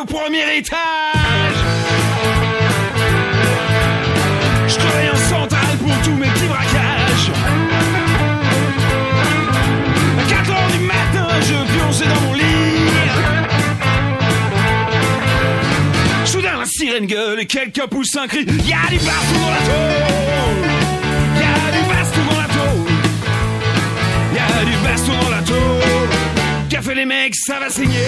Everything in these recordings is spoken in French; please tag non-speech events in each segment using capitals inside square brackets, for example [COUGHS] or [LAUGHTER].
au premier étage. Je travaille en centrale pour tous mes petits braquages. À 4 heures du matin, je pionçais dans mon lit. Soudain, la sirène gueule et quelqu'un pousse un cri. Y'a du baston dans la. Y'a du baston dans la. Y'a du baston dans la. Qu'a fait les mecs, ça va saigner.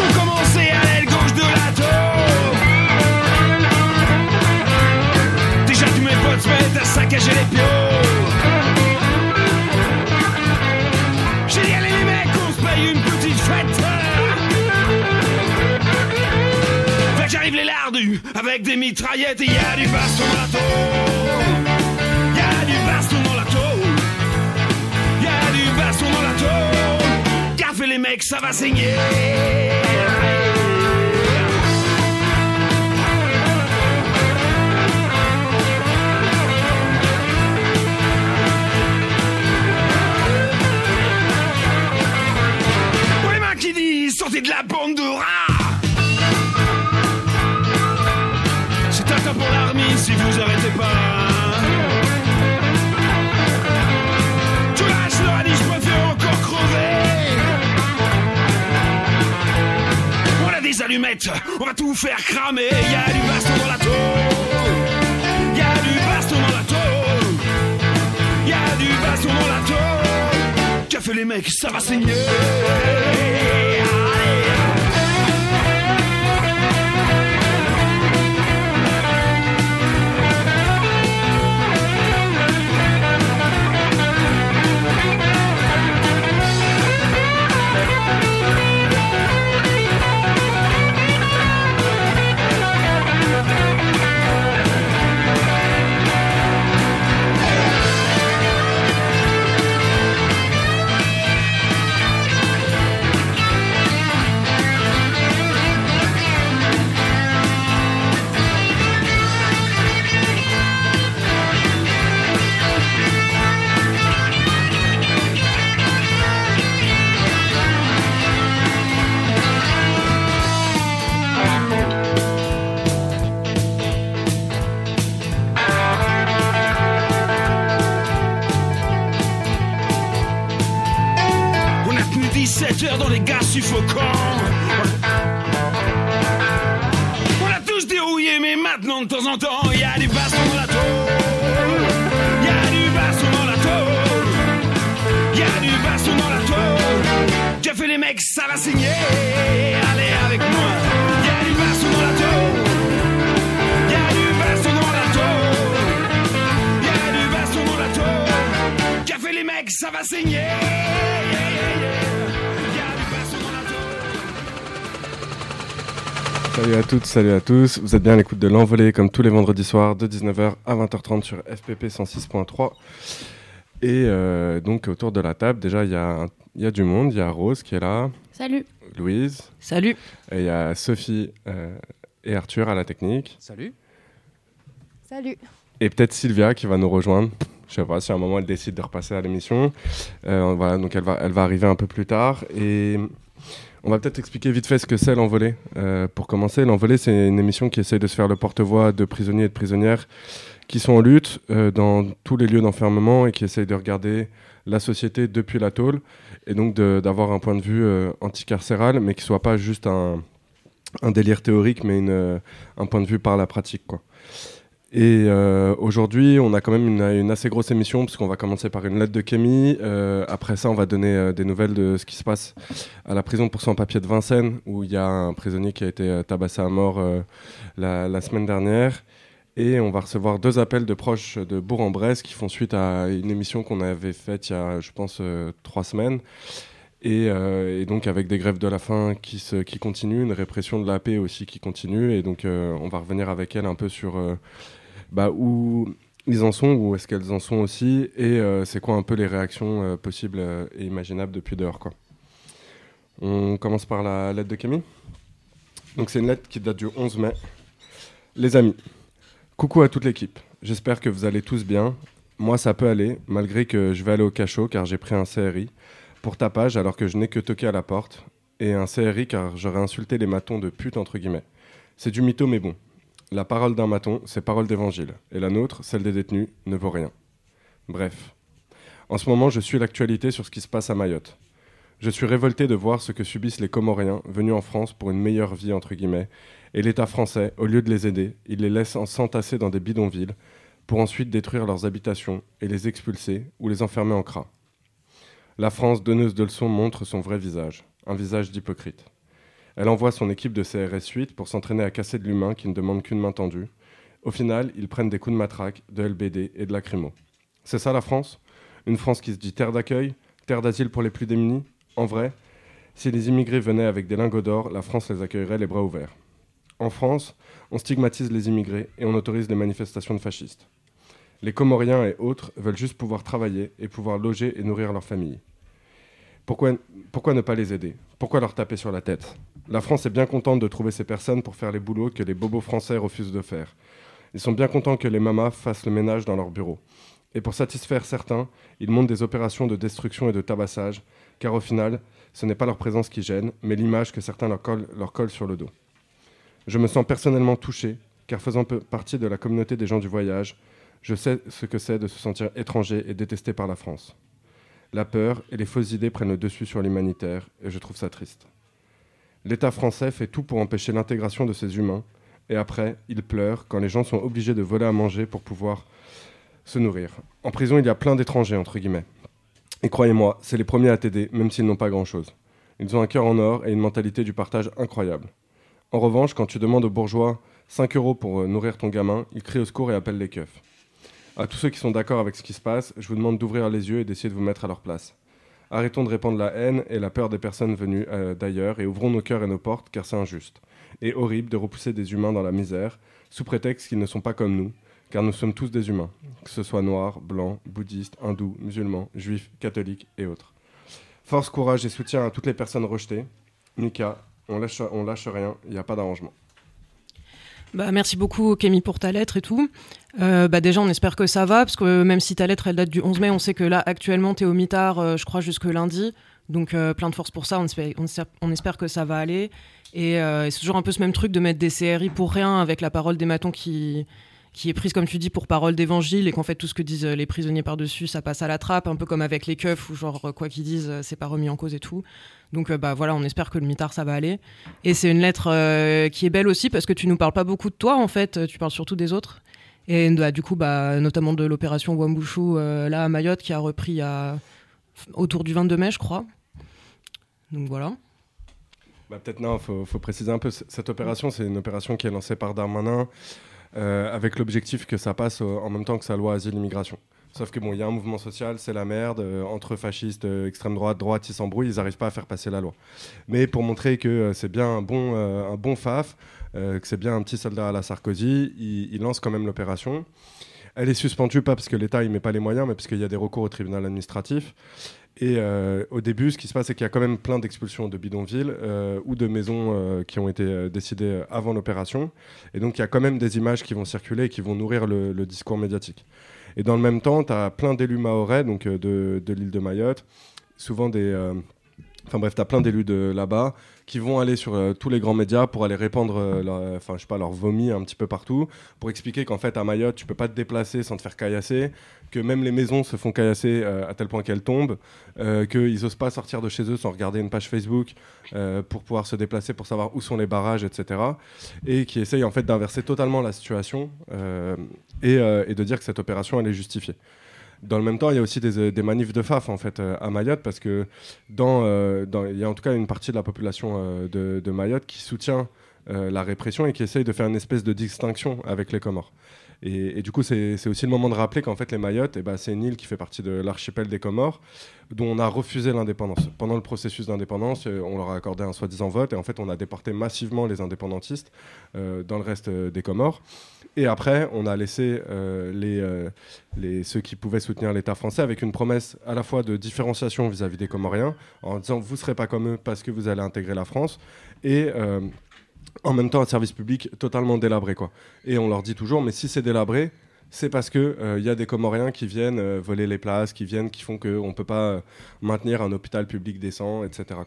Pas de son commencé à l'aile gauche de la tôle. Déjà tous mes potes se mettent à saccager les pions. J'ai dit allez les mecs, on se paye une petite fête. Fait que j'arrive les lardus avec des mitraillettes et y a du baston dans mecs, ça va saigner. Pour les mains qui disent sortez de la bande. Allumettes, on va tout faire cramer. Y a du baston dans la tôle. Y a du baston dans la tôle. Y a du baston dans la tôle. Qu'a fait les mecs, ça va saigner. 17 heures dans les gaz suffocants. On a tous dérouillé, mais maintenant de temps en temps, y a du baston dans la tôle. Y a du baston dans la tôle. Y a du baston dans la tôle. J'ai fait les mecs, ça va saigner. Allez avec moi. Y a du baston dans la tôle. Y a du baston dans la tôle. Y a du baston dans la tôle. Qu'a fait les mecs, ça va saigner. Salut à toutes, salut à tous. Vous êtes bien à l'écoute de l'envolée comme tous les vendredis soirs de 19h à 20h30 sur FPP 106.3. Et euh, donc autour de la table, déjà il y, a il y a du monde. Il y a Rose qui est là, Salut. Louise, Salut. et il y a Sophie euh, et Arthur à la technique. Salut. Salut. Et peut-être Sylvia qui va nous rejoindre. Je sais pas si à un moment elle décide de repasser à l'émission. Euh, voilà, donc elle va, elle va arriver un peu plus tard. Et on va peut-être expliquer vite fait ce que c'est l'envolée. Euh, pour commencer, l'envolée, c'est une émission qui essaye de se faire le porte-voix de prisonniers et de prisonnières qui sont en lutte euh, dans tous les lieux d'enfermement et qui essayent de regarder la société depuis la tôle et donc d'avoir un point de vue euh, anticarcéral, mais qui soit pas juste un, délire théorique, mais un point de vue par la pratique. Quoi. Et euh, aujourd'hui, on a quand même une, assez grosse émission, puisqu'on va commencer par une lettre de Kémy. Euh, après ça, on va donner euh, des nouvelles de ce qui se passe à la prison pour sans-papier de Vincennes, où il y a un prisonnier qui a été tabassé à mort la, semaine dernière. Et on va recevoir deux appels de proches de Bourg-en-Bresse qui font suite à une émission qu'on avait faite il y a, je pense, trois semaines. Et, donc avec des grèves de la faim qui, se, qui continuent, une répression de la paix aussi qui continue. Et donc on va revenir avec elle un peu sur bah, où ils en sont, où est-ce qu'elles en sont aussi, et euh, c'est quoi un peu les réactions euh, possibles euh, et imaginables depuis dehors. Quoi. On commence par la lettre de Camille. Donc c'est une lettre qui date du 11 mai. Les amis, coucou à toute l'équipe. J'espère que vous allez tous bien. Moi ça peut aller, malgré que je vais aller au cachot car j'ai pris un CRI pour tapage alors que je n'ai que toqué à la porte. et un CRI car j'aurais insulté les matons de pute entre guillemets. C'est du mytho mais bon. La parole d'un maton, c'est parole d'évangile. Et la nôtre, celle des détenus, ne vaut rien. Bref. En ce moment, je suis l'actualité sur ce qui se passe à Mayotte. Je suis révolté de voir ce que subissent les Comoriens venus en France pour une meilleure vie, entre guillemets, et l'État français, au lieu de les aider, il les laisse s'entasser dans des bidonvilles pour ensuite détruire leurs habitations et les expulser ou les enfermer en cras. La France, donneuse de leçons, montre son vrai visage, un visage d'hypocrite. Elle envoie son équipe de CRS 8 pour s'entraîner à casser de l'humain qui ne demande qu'une main tendue. Au final, ils prennent des coups de matraque, de LBD et de lacrymo. C'est ça la France? Une France qui se dit terre d'accueil, terre d'asile pour les plus démunis? En vrai, si les immigrés venaient avec des lingots d'or, la France les accueillerait les bras ouverts. En France, on stigmatise les immigrés et on autorise les manifestations de fascistes. Les Comoriens et autres veulent juste pouvoir travailler et pouvoir loger et nourrir leur famille. Pourquoi, ne pas les aider? Pourquoi leur taper sur la tête? La France est bien contente de trouver ces personnes pour faire les boulots que les bobos français refusent de faire. Ils sont bien contents que les mamas fassent le ménage dans leur bureau. Et pour satisfaire certains, ils montent des opérations de destruction et de tabassage, car au final, ce n'est pas leur présence qui gêne, mais l'image que certains leur collent, leur collent sur le dos. Je me sens personnellement touché, car faisant partie de la communauté des gens du voyage, je sais ce que c'est de se sentir étranger et détesté par la France. La peur et les fausses idées prennent le dessus sur l'humanitaire, et je trouve ça triste. L'État français fait tout pour empêcher l'intégration de ces humains, et après, il pleure quand les gens sont obligés de voler à manger pour pouvoir se nourrir. En prison, il y a plein d'étrangers, entre guillemets. Et croyez-moi, c'est les premiers à t'aider, même s'ils n'ont pas grand-chose. Ils ont un cœur en or et une mentalité du partage incroyable. En revanche, quand tu demandes aux bourgeois 5 euros pour euh, nourrir ton gamin, ils crient au secours et appellent les keufs. À tous ceux qui sont d'accord avec ce qui se passe, je vous demande d'ouvrir les yeux et d'essayer de vous mettre à leur place. Arrêtons de répandre la haine et la peur des personnes venues euh, d'ailleurs et ouvrons nos cœurs et nos portes car c'est injuste et horrible de repousser des humains dans la misère sous prétexte qu'ils ne sont pas comme nous, car nous sommes tous des humains, que ce soit noirs, blancs, bouddhistes, hindous, musulmans, juifs, catholiques et autres. Force, courage et soutien à toutes les personnes rejetées. Mika, on lâche, on lâche rien, il n'y a pas d'arrangement. Bah, merci beaucoup, Kémy, pour ta lettre et tout. Euh, bah, déjà, on espère que ça va, parce que même si ta lettre, elle date du 11 mai, on sait que là, actuellement, tu es au mitard, euh, je crois, jusque lundi. Donc, euh, plein de force pour ça. On espère, on, espère, que ça va aller. Et, c'est toujours un peu ce même truc de mettre des CRI pour rien, avec la parole des matons qui, qui est prise, comme tu dis, pour parole d'évangile, et qu'en fait, tout ce que disent les prisonniers par-dessus, ça passe à la trappe, un peu comme avec les keufs, où genre, quoi qu'ils disent, c'est pas remis en cause et tout. Donc euh, bah voilà, on espère que le mitard ça va aller. Et c'est une lettre euh, qui est belle aussi parce que tu nous parles pas beaucoup de toi en fait, tu parles surtout des autres. Et bah, du coup, bah, notamment de l'opération Wambushu euh, là à Mayotte qui a repris à... autour du 22 mai, je crois. Donc voilà. Bah, Peut-être non, il faut, préciser un peu. Cette opération, c'est une opération qui est lancée par Darmanin avec l'objectif que ça passe en même temps que sa loi asile-immigration. Sauf que bon, il y a un mouvement social, c'est la merde. Euh, entre fascistes, euh, extrême droite, droite, ils s'embrouillent, ils n'arrivent pas à faire passer la loi. Mais pour montrer que euh, c'est bien un bon, un bon faf, que c'est bien un petit soldat à la Sarkozy, il, il lance quand même l'opération. Elle est suspendue pas parce que l'État il met pas les moyens, mais parce qu'il y a des recours au tribunal administratif. Et euh, au début, ce qui se passe, c'est qu'il y a quand même plein d'expulsions de bidonvilles euh, ou de maisons euh, qui ont été décidées avant l'opération. Et donc, il y a quand même des images qui vont circuler et qui vont nourrir le, discours médiatique. Et dans le même temps, tu as plein d'élus maorais, donc de, de l'île de Mayotte, souvent des. Enfin bref, tu as plein d'élus de là-bas qui vont aller sur euh, tous les grands médias pour aller répandre euh, leur, enfin, sais pas, leur vomi un petit peu partout, pour expliquer qu'en fait à Mayotte, tu peux pas te déplacer sans te faire caillasser, que même les maisons se font caillasser euh, à tel point qu'elles tombent, qu'ils osent pas sortir de chez eux sans regarder une page Facebook pour pouvoir se déplacer, pour savoir où sont les barrages, etc. Et qui essayent en fait d'inverser totalement la situation et de dire que cette opération elle est justifiée. Dans le même temps, il y a aussi des, euh, manifs de FAF en fait euh, à Mayotte parce que euh, dans, il y a en tout cas une partie de la population de, de, Mayotte qui soutient la répression et qui essaye de faire une espèce de distinction avec les Comores. Et, du coup, c'est aussi le moment de rappeler qu'en fait, les Mayotte, eh ben, c'est une île qui fait partie de l'archipel des Comores, dont on a refusé l'indépendance. Pendant le processus d'indépendance, on leur a accordé un soi-disant vote, et en fait, on a déporté massivement les indépendantistes dans le reste des Comores. Et après, on a laissé euh, euh, ceux qui pouvaient soutenir l'État français avec une promesse à la fois de différenciation vis-à-vis des Comoriens, en disant vous ne serez pas comme eux parce que vous allez intégrer la France, euh, en même temps un service public totalement délabré. Quoi. Et on leur dit toujours, mais si c'est délabré, c'est parce que il y a des Comoriens qui viennent voler les places, qui viennent, qui font qu'on ne peut pas maintenir un hôpital public décent, etc.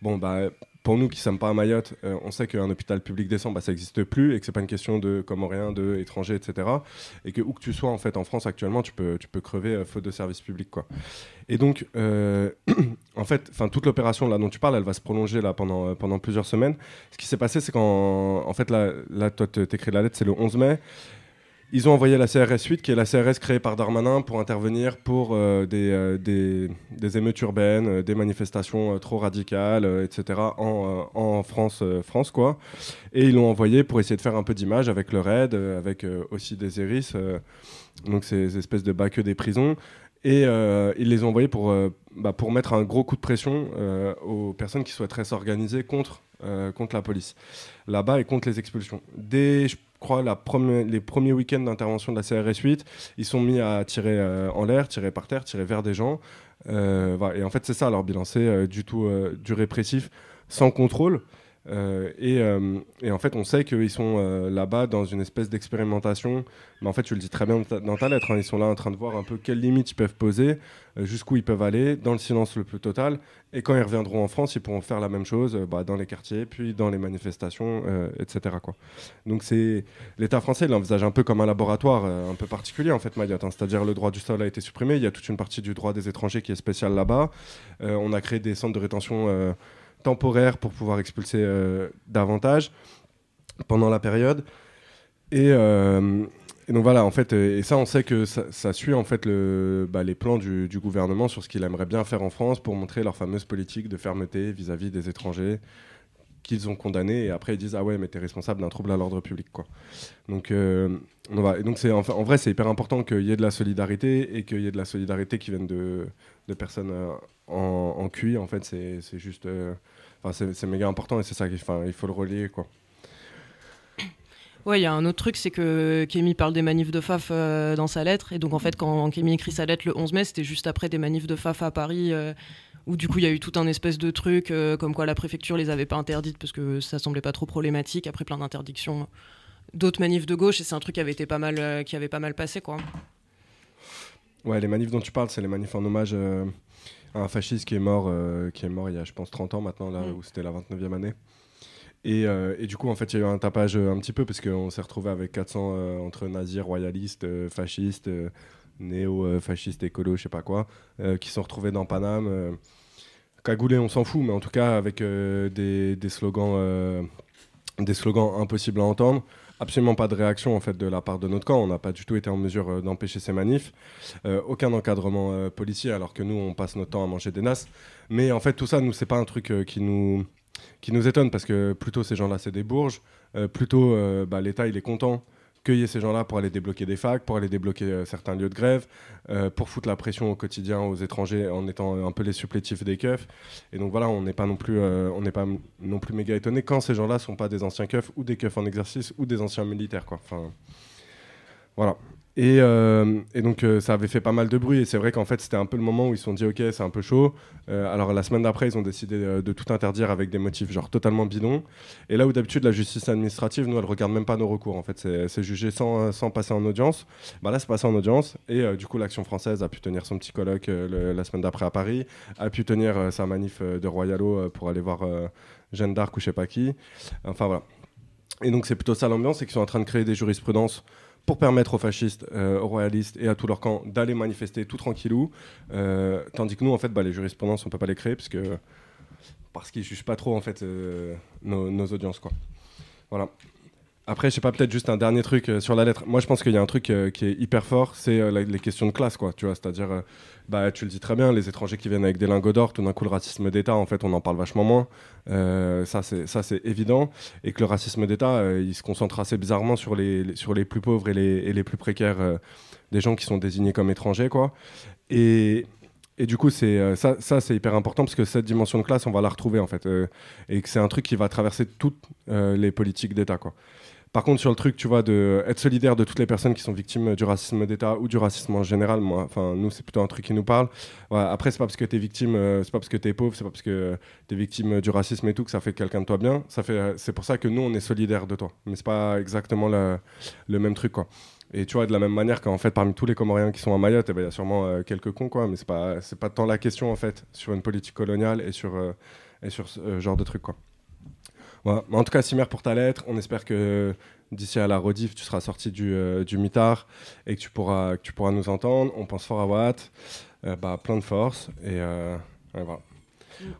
Bon, bah, pour nous qui ne sommes pas à Mayotte, euh, on sait qu'un hôpital public décent, bah, ça n'existe plus et que c'est pas une question de Comoriens, de étrangers, etc. Et que où que tu sois en fait en France actuellement, tu peux, tu peux crever euh, faute de services publics. Quoi. Et donc, euh, [CLEARS THROAT] en fait, toute l'opération dont tu parles, elle va se prolonger là pendant, pendant plusieurs semaines. Ce qui s'est passé, c'est qu'en en fait, là, là toi, t'écris la lettre, c'est le 11 mai. Ils ont envoyé la CRS 8, qui est la CRS créée par Darmanin pour intervenir pour euh, euh, des, émeutes urbaines, euh, des manifestations trop radicales, etc. en, France, France quoi. Et ils l'ont envoyé pour essayer de faire un peu d'image avec le RAID, avec aussi des ERIS, donc ces espèces de bacs des prisons. Et ils les ont envoyés pour, bah, pour mettre un gros coup de pression aux personnes qui souhaiteraient s'organiser contre, contre la police là-bas et contre les expulsions. Crois, la les premiers week-ends d'intervention de la CRS 8, ils sont mis à tirer euh, en l'air, tirer par terre, tirer vers des gens. Euh, et en fait, c'est ça leur bilan, c'est euh, du tout du répressif sans contrôle. Euh, euh, et, en fait, on sait qu'ils sont euh, là-bas dans une espèce d'expérimentation. Mais en fait, tu le dis très bien dans ta, lettre. Hein. ils sont là en train de voir un peu quelles limites ils peuvent poser, jusqu'où ils peuvent aller, dans le silence le plus total. Et quand ils reviendront en France, ils pourront faire la même chose bah, dans les quartiers, puis dans les manifestations, etc. Donc, l'État français l'envisage un peu comme un laboratoire un peu particulier, en fait, Mayotte. Hein. C'est-à-dire, le droit du sol a été supprimé. Il y a toute une partie du droit des étrangers qui est spécial là-bas. on a créé des centres de rétention temporaire pour pouvoir expulser euh, davantage pendant la période. Euh, et, donc voilà, en fait, euh, et ça, on sait que ça, suit en fait bah, les plans du, gouvernement sur ce qu'il aimerait bien faire en France pour montrer leur fameuse politique de fermeté vis-à-vis des étrangers qu'ils ont condamnés. Et après ils disent ah ouais mais t'es responsable d'un trouble à l'ordre public quoi. Donc donc c'est en, vrai c'est hyper important qu'il y ait de la solidarité et qu'il y ait de la solidarité qui vienne de, personnes en, en en fait. C'est juste c'est méga important et c'est ça qu'il il faut le relier. Quoi. Ouais, il y a un autre truc, c'est que Kémy parle des manifs de FAF euh, dans sa lettre. Et donc, en fait, quand Kémy écrit sa lettre le 11 mai, c'était juste après des manifs de FAF à Paris, euh, où du coup, il y a eu tout un espèce de truc, euh, comme quoi la préfecture les avait pas interdites parce que ça semblait pas trop problématique, après plein d'interdictions d'autres manifs de gauche. Et c'est un truc qui avait été pas mal, qui avait pas mal passé, quoi. Ouais, les manifs dont tu parles, c'est les manifs en hommage un fasciste qui est mort, euh, qui est mort il y a, je pense, 30 ans maintenant, là mm. où c'était la 29e année. Et, euh, et, du coup, en fait, il y a eu un tapage euh, un petit peu parce qu'on s'est retrouvé avec 400 entre nazis, royalistes, fascistes, néo-fascistes, écolos, je sais pas quoi, qui sont retrouvés dans Paname. cagoulés, on s'en fout, mais en tout cas avec des, des, slogans, des slogans impossibles à entendre absolument pas de réaction en fait de la part de notre camp. On n'a pas du tout été en mesure euh, d'empêcher ces manifs. Euh, aucun encadrement euh, policier, alors que nous on passe notre temps à manger des nasses. Mais en fait tout ça, nous c'est pas un truc qui nous qui nous étonne parce que plutôt ces gens-là c'est des bourges. plutôt bah, l'État il est content cueillir ces gens-là pour aller débloquer des facs, pour aller débloquer euh, certains lieux de grève, euh, pour foutre la pression au quotidien aux étrangers en étant un peu les supplétifs des keufs. Et donc voilà, on n'est pas non plus, euh, pas non plus méga étonné quand ces gens-là sont pas des anciens keufs ou des keufs en exercice ou des anciens militaires, quoi. Enfin, voilà. Euh, et, donc euh, ça avait fait pas mal de bruit et c'est vrai qu'en fait c'était un peu le moment où ils se sont dit ok c'est un peu chaud. Euh, alors la semaine d'après ils ont décidé de tout interdire avec des motifs genre totalement bidons. Et là où d'habitude la justice administrative nous elle regarde même pas nos recours en fait c'est jugé sans, sans, passer en audience. Bah là c'est passé en audience et du coup l'action française a pu tenir son petit colloque la semaine d'après à Paris, a pu tenir sa manif de Royalo pour aller voir Jeanne d'Arc ou je sais pas qui. Enfin voilà. Et donc c'est plutôt ça l'ambiance, c'est qu'ils sont en train de créer des jurisprudences pour permettre aux fascistes, euh, aux royalistes et à tout leur camp d'aller manifester tout tranquillou. Euh, tandis que nous, en fait, bah, les jurisprudences, on peut pas les créer parce que parce qu'ils jugent pas trop en fait euh, nos, nos, audiences, quoi. Voilà. Après, je sais pas, peut-être juste un dernier truc euh, sur la lettre. Moi, je pense qu'il y a un truc euh, qui est hyper fort, c'est euh, les questions de classe, quoi. Tu vois, c'est-à-dire, bah, tu le dis très bien, les étrangers qui viennent avec des lingots d'or, tout d'un coup, le racisme d'État, en fait, on en parle vachement moins. ça, c'est ça, c'est évident, et que le racisme d'État, il se concentre assez bizarrement sur les, sur les plus pauvres et les, les plus précaires des gens qui sont désignés comme étrangers, quoi. Et, et du coup, c'est ça, ça c'est hyper important parce que cette dimension de classe, on va la retrouver en fait, et que c'est un truc qui va traverser toutes les politiques d'État, quoi. Par contre, sur le truc, tu vois, de être solidaire de toutes les personnes qui sont victimes du racisme d'État ou du racisme en général, moi, enfin, nous, c'est plutôt un truc qui nous parle. Après, c'est pas parce que t'es victime, euh, c'est pas parce que t'es pauvre, c'est pas parce que t'es victime du racisme et tout que ça fait quelqu'un de toi bien. Ça fait, euh, c'est pour ça que nous, on est solidaire de toi. Mais c'est pas exactement le, même truc, quoi. Et tu vois, de la même manière qu'en fait, parmi tous les Comoriens qui sont à Mayotte, eh ben, il y a sûrement euh, quelques cons, quoi. Mais c'est pas, c'est pas tant la question, en fait, sur une politique coloniale et sur, et sur ce genre de trucs, quoi. En tout cas, Simer, pour ta lettre, on espère que d'ici à la rediff, tu seras sorti du, euh, du mitard et que tu, pourras, que tu pourras nous entendre. On pense fort à Watt. Euh, bah, plein de force. Et, euh, et voilà.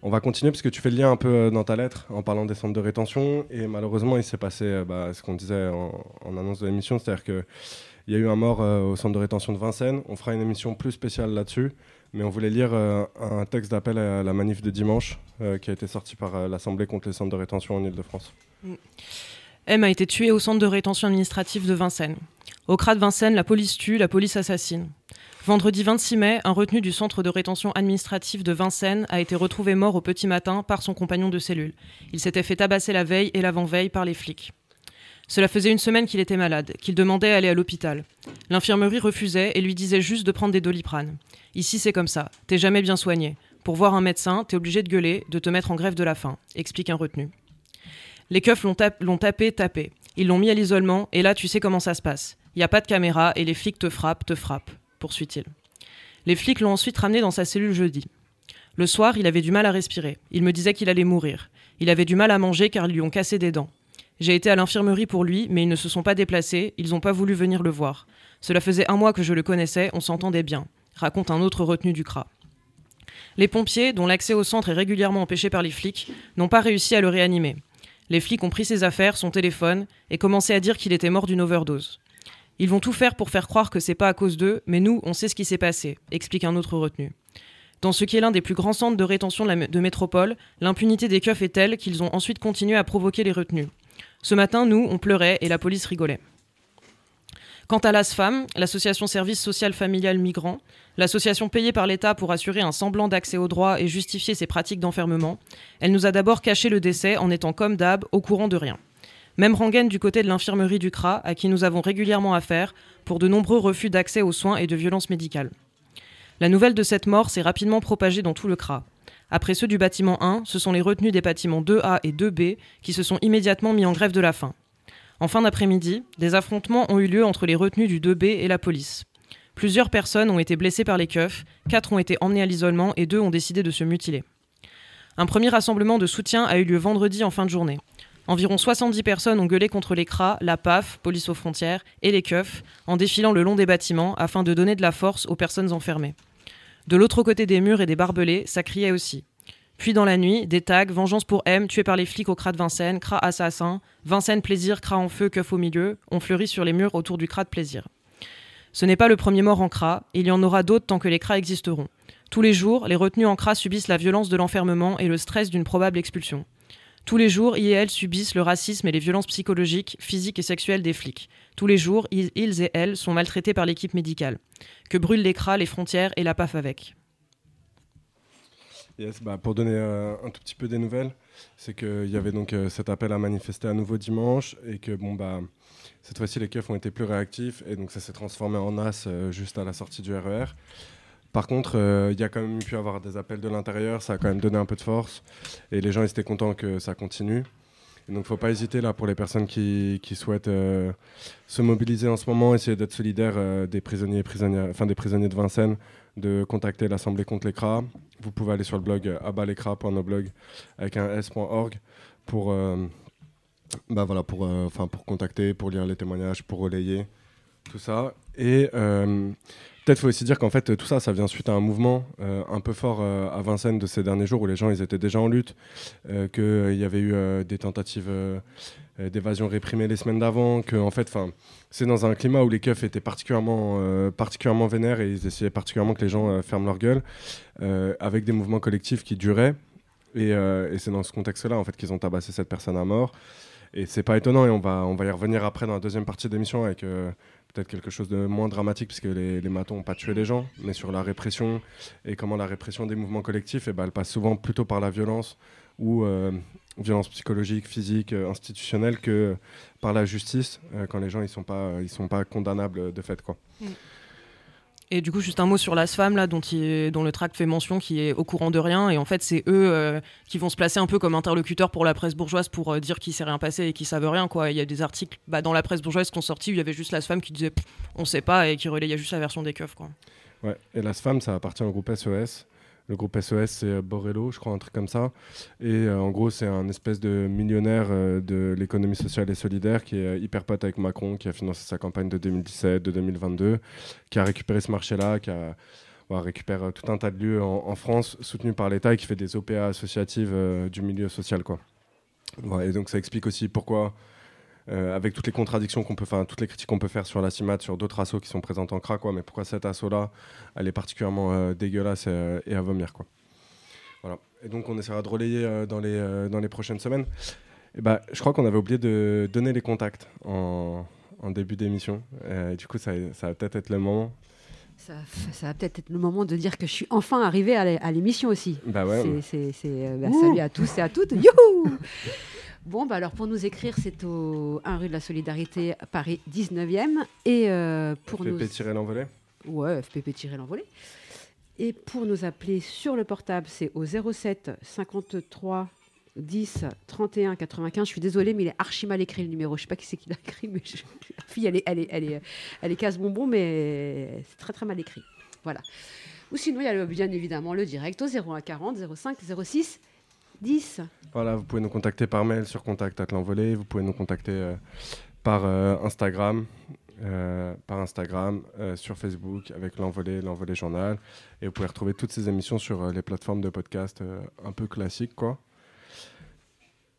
On va continuer parce que tu fais le lien un peu euh, dans ta lettre en parlant des centres de rétention. Et malheureusement, il s'est passé bah, ce qu'on disait en, en annonce de l'émission, c'est-à-dire qu'il y a eu un mort au centre de rétention de Vincennes. On fera une émission plus spéciale là-dessus. Mais on voulait lire euh, un texte d'appel à la manif de dimanche euh, qui a été sorti par euh, l'Assemblée contre les centres de rétention en Ile-de-France. M a été tué au centre de rétention administrative de Vincennes. Au CRA de Vincennes, la police tue, la police assassine. Vendredi 26 mai, un retenu du centre de rétention administrative de Vincennes a été retrouvé mort au petit matin par son compagnon de cellule. Il s'était fait tabasser la veille et l'avant-veille par les flics. Cela faisait une semaine qu'il était malade, qu'il demandait à aller à l'hôpital. L'infirmerie refusait et lui disait juste de prendre des doliprane. Ici, c'est comme ça. T'es jamais bien soigné. Pour voir un médecin, t'es obligé de gueuler, de te mettre en grève de la faim, explique un retenu. Les keufs l'ont tap- l'ont tapé, tapé. Ils l'ont mis à l'isolement, et là, tu sais comment ça se passe. Il n'y a pas de caméra, et les flics te frappent, te frappent, poursuit-il. Les flics l'ont ensuite ramené dans sa cellule jeudi. Le soir, il avait du mal à respirer. Il me disait qu'il allait mourir. Il avait du mal à manger car ils lui ont cassé des dents. J'ai été à l'infirmerie pour lui, mais ils ne se sont pas déplacés, ils n'ont pas voulu venir le voir. Cela faisait un mois que je le connaissais, on s'entendait bien, raconte un autre retenu du CRA. Les pompiers, dont l'accès au centre est régulièrement empêché par les flics, n'ont pas réussi à le réanimer. Les flics ont pris ses affaires, son téléphone, et commencé à dire qu'il était mort d'une overdose. Ils vont tout faire pour faire croire que c'est pas à cause d'eux, mais nous, on sait ce qui s'est passé, explique un autre retenu. Dans ce qui est l'un des plus grands centres de rétention de, métropole, l'impunité des keufs est telle qu'ils ont ensuite continué à provoquer les retenus. Ce matin, nous, on pleurait et la police rigolait. Quant à l'ASFAM, l'association Service Social Familial Migrant, l'association payée par l'État pour assurer un semblant d'accès aux droits et justifier ses pratiques d'enfermement, elle nous a d'abord caché le décès en étant comme d'hab au courant de rien. Même rengaine du côté de l'infirmerie du CRA, à qui nous avons régulièrement affaire pour de nombreux refus d'accès aux soins et de violences médicales. La nouvelle de cette mort s'est rapidement propagée dans tout le CRA. Après ceux du bâtiment 1, ce sont les retenus des bâtiments 2A et 2B qui se sont immédiatement mis en grève de la faim. En fin d'après-midi, des affrontements ont eu lieu entre les retenus du 2B et la police. Plusieurs personnes ont été blessées par les keufs, quatre ont été emmenées à l'isolement et deux ont décidé de se mutiler. Un premier rassemblement de soutien a eu lieu vendredi en fin de journée. Environ 70 personnes ont gueulé contre les CRA, la PAF, police aux frontières, et les keufs, en défilant le long des bâtiments afin de donner de la force aux personnes enfermées. De l'autre côté des murs et des barbelés, ça criait aussi. Puis dans la nuit, des tags, vengeance pour M, tué par les flics au CRA de Vincennes, CRA assassin, Vincennes plaisir, CRA en feu, keuf au milieu, ont fleuri sur les murs autour du CRA de plaisir. Ce n'est pas le premier mort en CRA, il y en aura d'autres tant que les CRA existeront. Tous les jours, les retenus en CRA subissent la violence de l'enfermement et le stress d'une probable expulsion. Tous les jours, ils et elles subissent le racisme et les violences psychologiques, physiques et sexuelles des flics. Tous les jours, ils, et elles sont maltraités par l'équipe médicale. Que brûlent les CRA, les frontières et la PAF avec. Yes, bah, pour donner euh, un tout petit peu des nouvelles, c'est qu'il y avait donc euh, cet appel à manifester à nouveau dimanche et que bon bah cette fois-ci les keufs ont été plus réactifs et donc ça s'est transformé en as euh, juste à la sortie du RER. Par contre, euh, il y a quand même pu avoir des appels de l'intérieur, ça a quand même donné un peu de force et les gens étaient contents que ça continue. Et donc faut pas hésiter là pour les personnes qui, souhaitent euh, se mobiliser en ce moment, essayer d'être solidaires euh, des prisonniers prisonnières, enfin des prisonniers de Vincennes, de contacter l'Assemblée contre l'écra. Vous pouvez aller sur le blog abalécra.noblog avec un s.org pour, bah voilà, pour, enfin, pour contacter, pour lire les témoignages, pour relayer tout ça. Et peut-être faut aussi dire qu'en fait tout ça, ça vient suite à un mouvement euh, un peu fort euh, à Vincennes de ces derniers jours où les gens ils étaient déjà en lutte, euh, qu'il y avait eu des tentatives d'évasion réprimée les semaines d'avant, que en fait, enfin, c'est dans un climat où les keufs étaient particulièrement, euh, particulièrement vénères et ils essayaient particulièrement que les gens ferment leur gueule, avec des mouvements collectifs qui duraient. Et, et c'est dans ce contexte-là en fait qu'ils ont tabassé cette personne à mort. Et c'est pas étonnant et on va, on va y revenir après dans la deuxième partie de l'émission avec peut-être quelque chose de moins dramatique puisque les, les matons n'ont pas tué les gens, mais sur la répression et comment la répression des mouvements collectifs, et ben, elle passe souvent plutôt par la violence ou, euh, violence psychologique, physique, euh, institutionnelle que par la justice euh, quand les gens ils sont pas sont pas condamnables de fait quoi. Et du coup, juste un mot sur la SFAM, là, dont, le tract fait mention, qui est au courant de rien. Et en fait, c'est eux euh, qui vont se placer un peu comme interlocuteurs pour la presse bourgeoise pour euh, dire qu'il s'est rien passé et qu'ils savent rien. Il y a des articles bah, dans la presse bourgeoise qui sont sortis où il y avait juste la SFAM qui disait on sait pas et qui relayait juste la version des keufs. Ouais. Et la SFAM ça appartient au groupe SES. Le groupe SES c'est euh, Borrello, je crois un truc comme ça. Et euh, en gros c'est un espèce de millionnaire euh, de l'économie sociale et solidaire qui est hyper pote avec Macron, qui a financé sa campagne de 2017, de 2022, qui a récupéré ce marché-là, qui a voilà, récupère tout un tas de lieux en, France soutenus par l'État et qui fait des OPA associatives du milieu social. Quoi. Et donc ça explique aussi pourquoi, euh, avec toutes les contradictions qu'on peut faire, toutes les critiques qu'on peut faire sur la CIMAT, sur d'autres assos qui sont présentes en CRA, quoi, mais pourquoi cet asso-là, elle est particulièrement euh, dégueulasse et, et à vomir. Quoi. Voilà. Et donc on essaiera de relayer euh, dans, les, euh, dans les prochaines semaines. Et bah, je crois qu'on avait oublié de donner les contacts en, en début d'émission. Euh, du coup, ça, ça va peut-être être le moment. Ça, ça va peut-être être le moment de dire que je suis enfin arrivée à l'é- à l'émission aussi. Bah ouais, C'est- c'est- c'est, euh, bah, salut à tous et à toutes. Youhou Bon, bah alors pour nous écrire, c'est au 1 rue de la Solidarité, Paris 19e. Et euh, pour nous. FPP tirer l'envolée. Ouais, FPP tirer l'envolée. Et pour nous appeler sur le portable, c'est au 07 53 10 31 95. Je suis désolée, mais il est archi mal écrit le numéro. Je sais pas qui c'est qui l'a écrit, mais je- la fille, elle est, elle est, elle est, elle est casse-bonbon, mais c'est très très mal écrit. Voilà. Ou sinon, il y a le- bien évidemment le direct au 01 40 05 06 10. Voilà, vous pouvez nous contacter par mail sur contact l'envolée. Vous pouvez nous contacter euh, par euh, Instagram, euh, par Instagram, euh, sur Facebook avec l'envolée, l'envolée journal. Et vous pouvez retrouver toutes ces émissions sur les plateformes de podcast un peu classiques, quoi.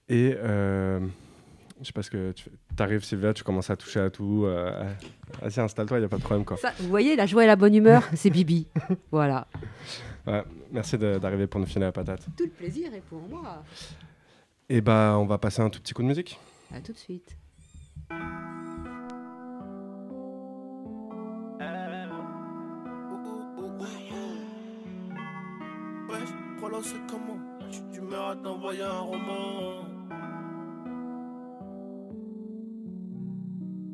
Et je sais pas ce que tu arrives, Sylvia, tu commences à toucher à tout. euh, Vas-y, installe-toi, il n'y a pas de problème, quoi. Ça, vous voyez, la joie et la bonne humeur, c'est Bibi. [LAUGHS] voilà. Ouais, merci de- d'arriver pour nous filer la patate. Tout le plaisir est pour moi. Et bah, on va passer un tout petit coup de musique. À tout de suite. Ouais, Prolo, c'est comment Tu d'humeur à t'envoyer un roman.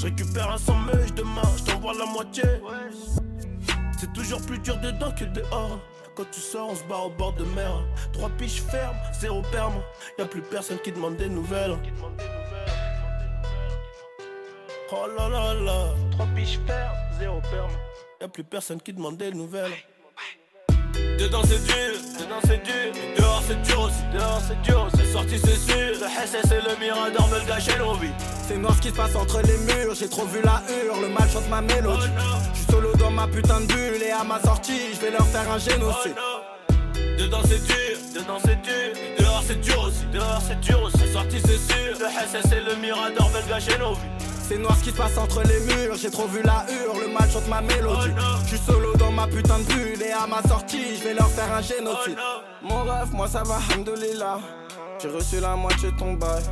Je récupère un sandwich demain. Je t'envoie la moitié. C'est toujours plus dur dedans que dehors. Quand tu sors, on se barre au bord de mer. Trois piches fermes, zéro perme. Y'a plus personne qui demande des nouvelles. Oh là là là, trois piches fermes, zéro perme. Y'a plus personne qui demande des nouvelles. Dedans c'est dur, dedans c'est dur, dehors c'est dur aussi, dehors c'est dur. C'est sorti c'est sûr, le SS et le Mirador me le l'envie. C'est noir ce qui se passe entre les murs, j'ai trop vu la hurle, le mal chante ma mélodie. Je suis solo dans ma putain de bulle et à ma sortie, je vais leur faire un génocide. Dedans c'est dur, dedans c'est dur, dehors c'est dur aussi, dehors c'est dur aussi. C'est sorti c'est sûr, le SS et le Mirador me le gâchaient l'envie. C'est noir ce qui se passe entre les murs, j'ai trop vu la hurle, le mal chante ma mélodie. Je suis solo dans ma putain de bulle et à ma sortie, je vais leur faire un génocide. Mon rêve, moi ça va, hamdoulilah. J'ai reçu la moitié ton bail.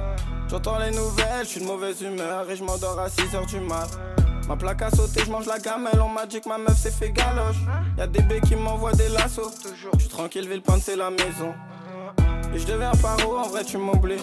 J'entends les nouvelles, je suis de mauvaise humeur et je m'endors à 6h du mat. Ma plaque a sauté, je mange la gamelle, on m'a dit que ma meuf s'est fait galoche. Y'a des baies qui m'envoient des lassos. Je suis tranquille, Villepinte c'est la maison. Et je deviens paro, en vrai tu m'oublies.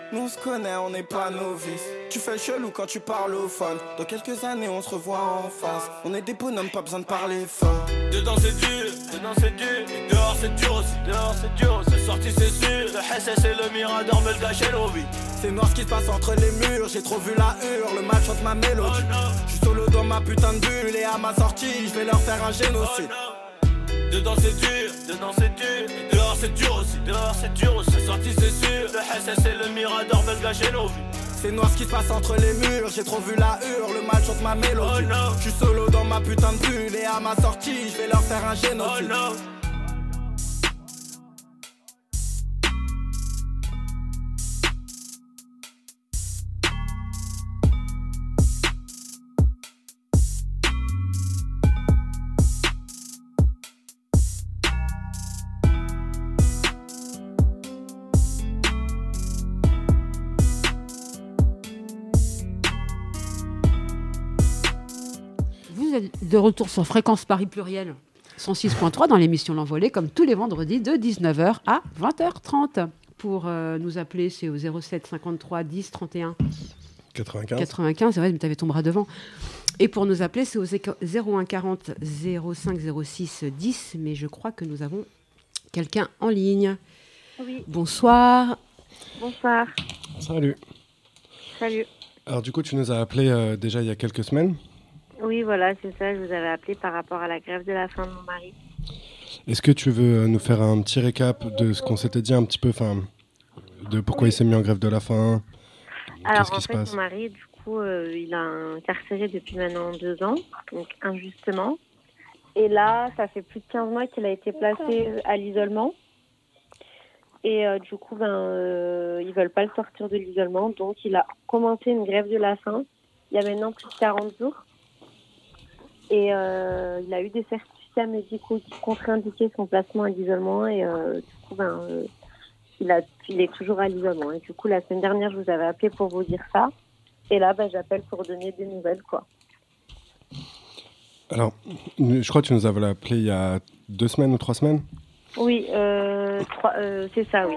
Nous on se connaît, on n'est pas novices. Tu fais le chelou quand tu parles au phone. Dans quelques années, on se revoit en face. On est des bonhommes, pas besoin de parler fort. Dedans c'est dur, dedans c'est dur, dehors c'est dur aussi, dehors c'est dur. C'est sorti c'est sûr, le SS et le Mirador me le l'envie. C'est noir ce qui se passe entre les murs, j'ai trop vu la hurle, le mal chante ma mélodie. Je suis solo dans ma putain de bulle et à ma sortie, je vais leur faire un génocide. Dedans c'est dur, dedans c'est dur. Et c'est dur aussi, dehors c'est dur aussi. La sortie c'est sûr. Le SS et le Mirador veulent gâcher nos vies. C'est noir ce qui se passe entre les murs, j'ai trop vu la hure, le mal chante ma mélodie. Oh. Je suis solo dans ma putain de bulle et à ma sortie, je vais leur faire un Oh génocide. Vous êtes de retour sur Fréquence Paris Pluriel 106.3 dans l'émission L'Envolée, comme tous les vendredis de 19h à 20h30. Pour euh, nous appeler, c'est au 07 53 10 31 95. 95. Ouais, mais tu avais ton bras devant. Et pour nous appeler, c'est au 01 40 05 06 10. Mais je crois que nous avons quelqu'un en ligne. Oui, Bonsoir. bonsoir. Salut. Salut. Alors du coup, tu nous as appelé euh, déjà il y a quelques semaines. Oui, voilà, c'est ça. Je vous avais appelé par rapport à la grève de la faim de mon mari. Est-ce que tu veux euh, nous faire un petit récap de ce qu'on s'était dit un petit peu, enfin, de pourquoi il s'est mis en grève de la faim? Alors, Qu'est-ce en qui se fait, passe? mon mari, du coup, euh, il a incarcéré depuis maintenant deux ans, donc injustement. Et là, ça fait plus de 15 mois qu'il a été placé à l'isolement. Et euh, du coup, ben, euh, ils veulent pas le sortir de l'isolement. Donc, il a commencé une grève de la faim il y a maintenant plus de 40 jours. Et euh, il a eu des certificats médicaux qui contre-indiquaient son placement à l'isolement. Et euh, du coup, ben, euh, il, a, il est toujours à l'isolement. Et du coup, la semaine dernière, je vous avais appelé pour vous dire ça. Et là, ben, j'appelle pour donner des nouvelles, quoi. Alors, je crois que tu nous avais appelé il y a deux semaines ou trois semaines? Oui, trois- c'est ça, oui.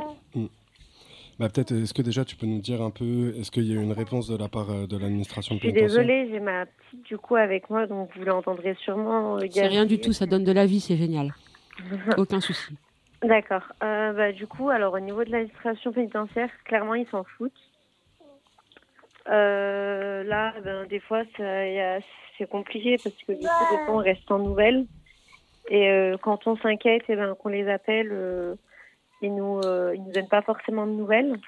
Bah, peut-être, est-ce que déjà tu peux nous dire un peu, est-ce qu'il y a eu une réponse de la part euh, de l'administration Je suis pénitentiaire désolée, j'ai ma petite du coup avec moi, donc vous l'entendrez sûrement. euh, C'est rien du tout, ça donne de la vie, c'est génial. [LAUGHS] Aucun souci. D'accord. Euh, bah, du coup, alors au niveau de l'administration pénitentiaire, clairement, ils s'en foutent. Euh, là, ben, des fois, c'est compliqué parce que du coup, des fois, on reste en nouvelles. Et euh, quand on s'inquiète, et ben, qu'on les appelle, euh, ils nous, euh, ils nous donnent pas forcément de nouvelles.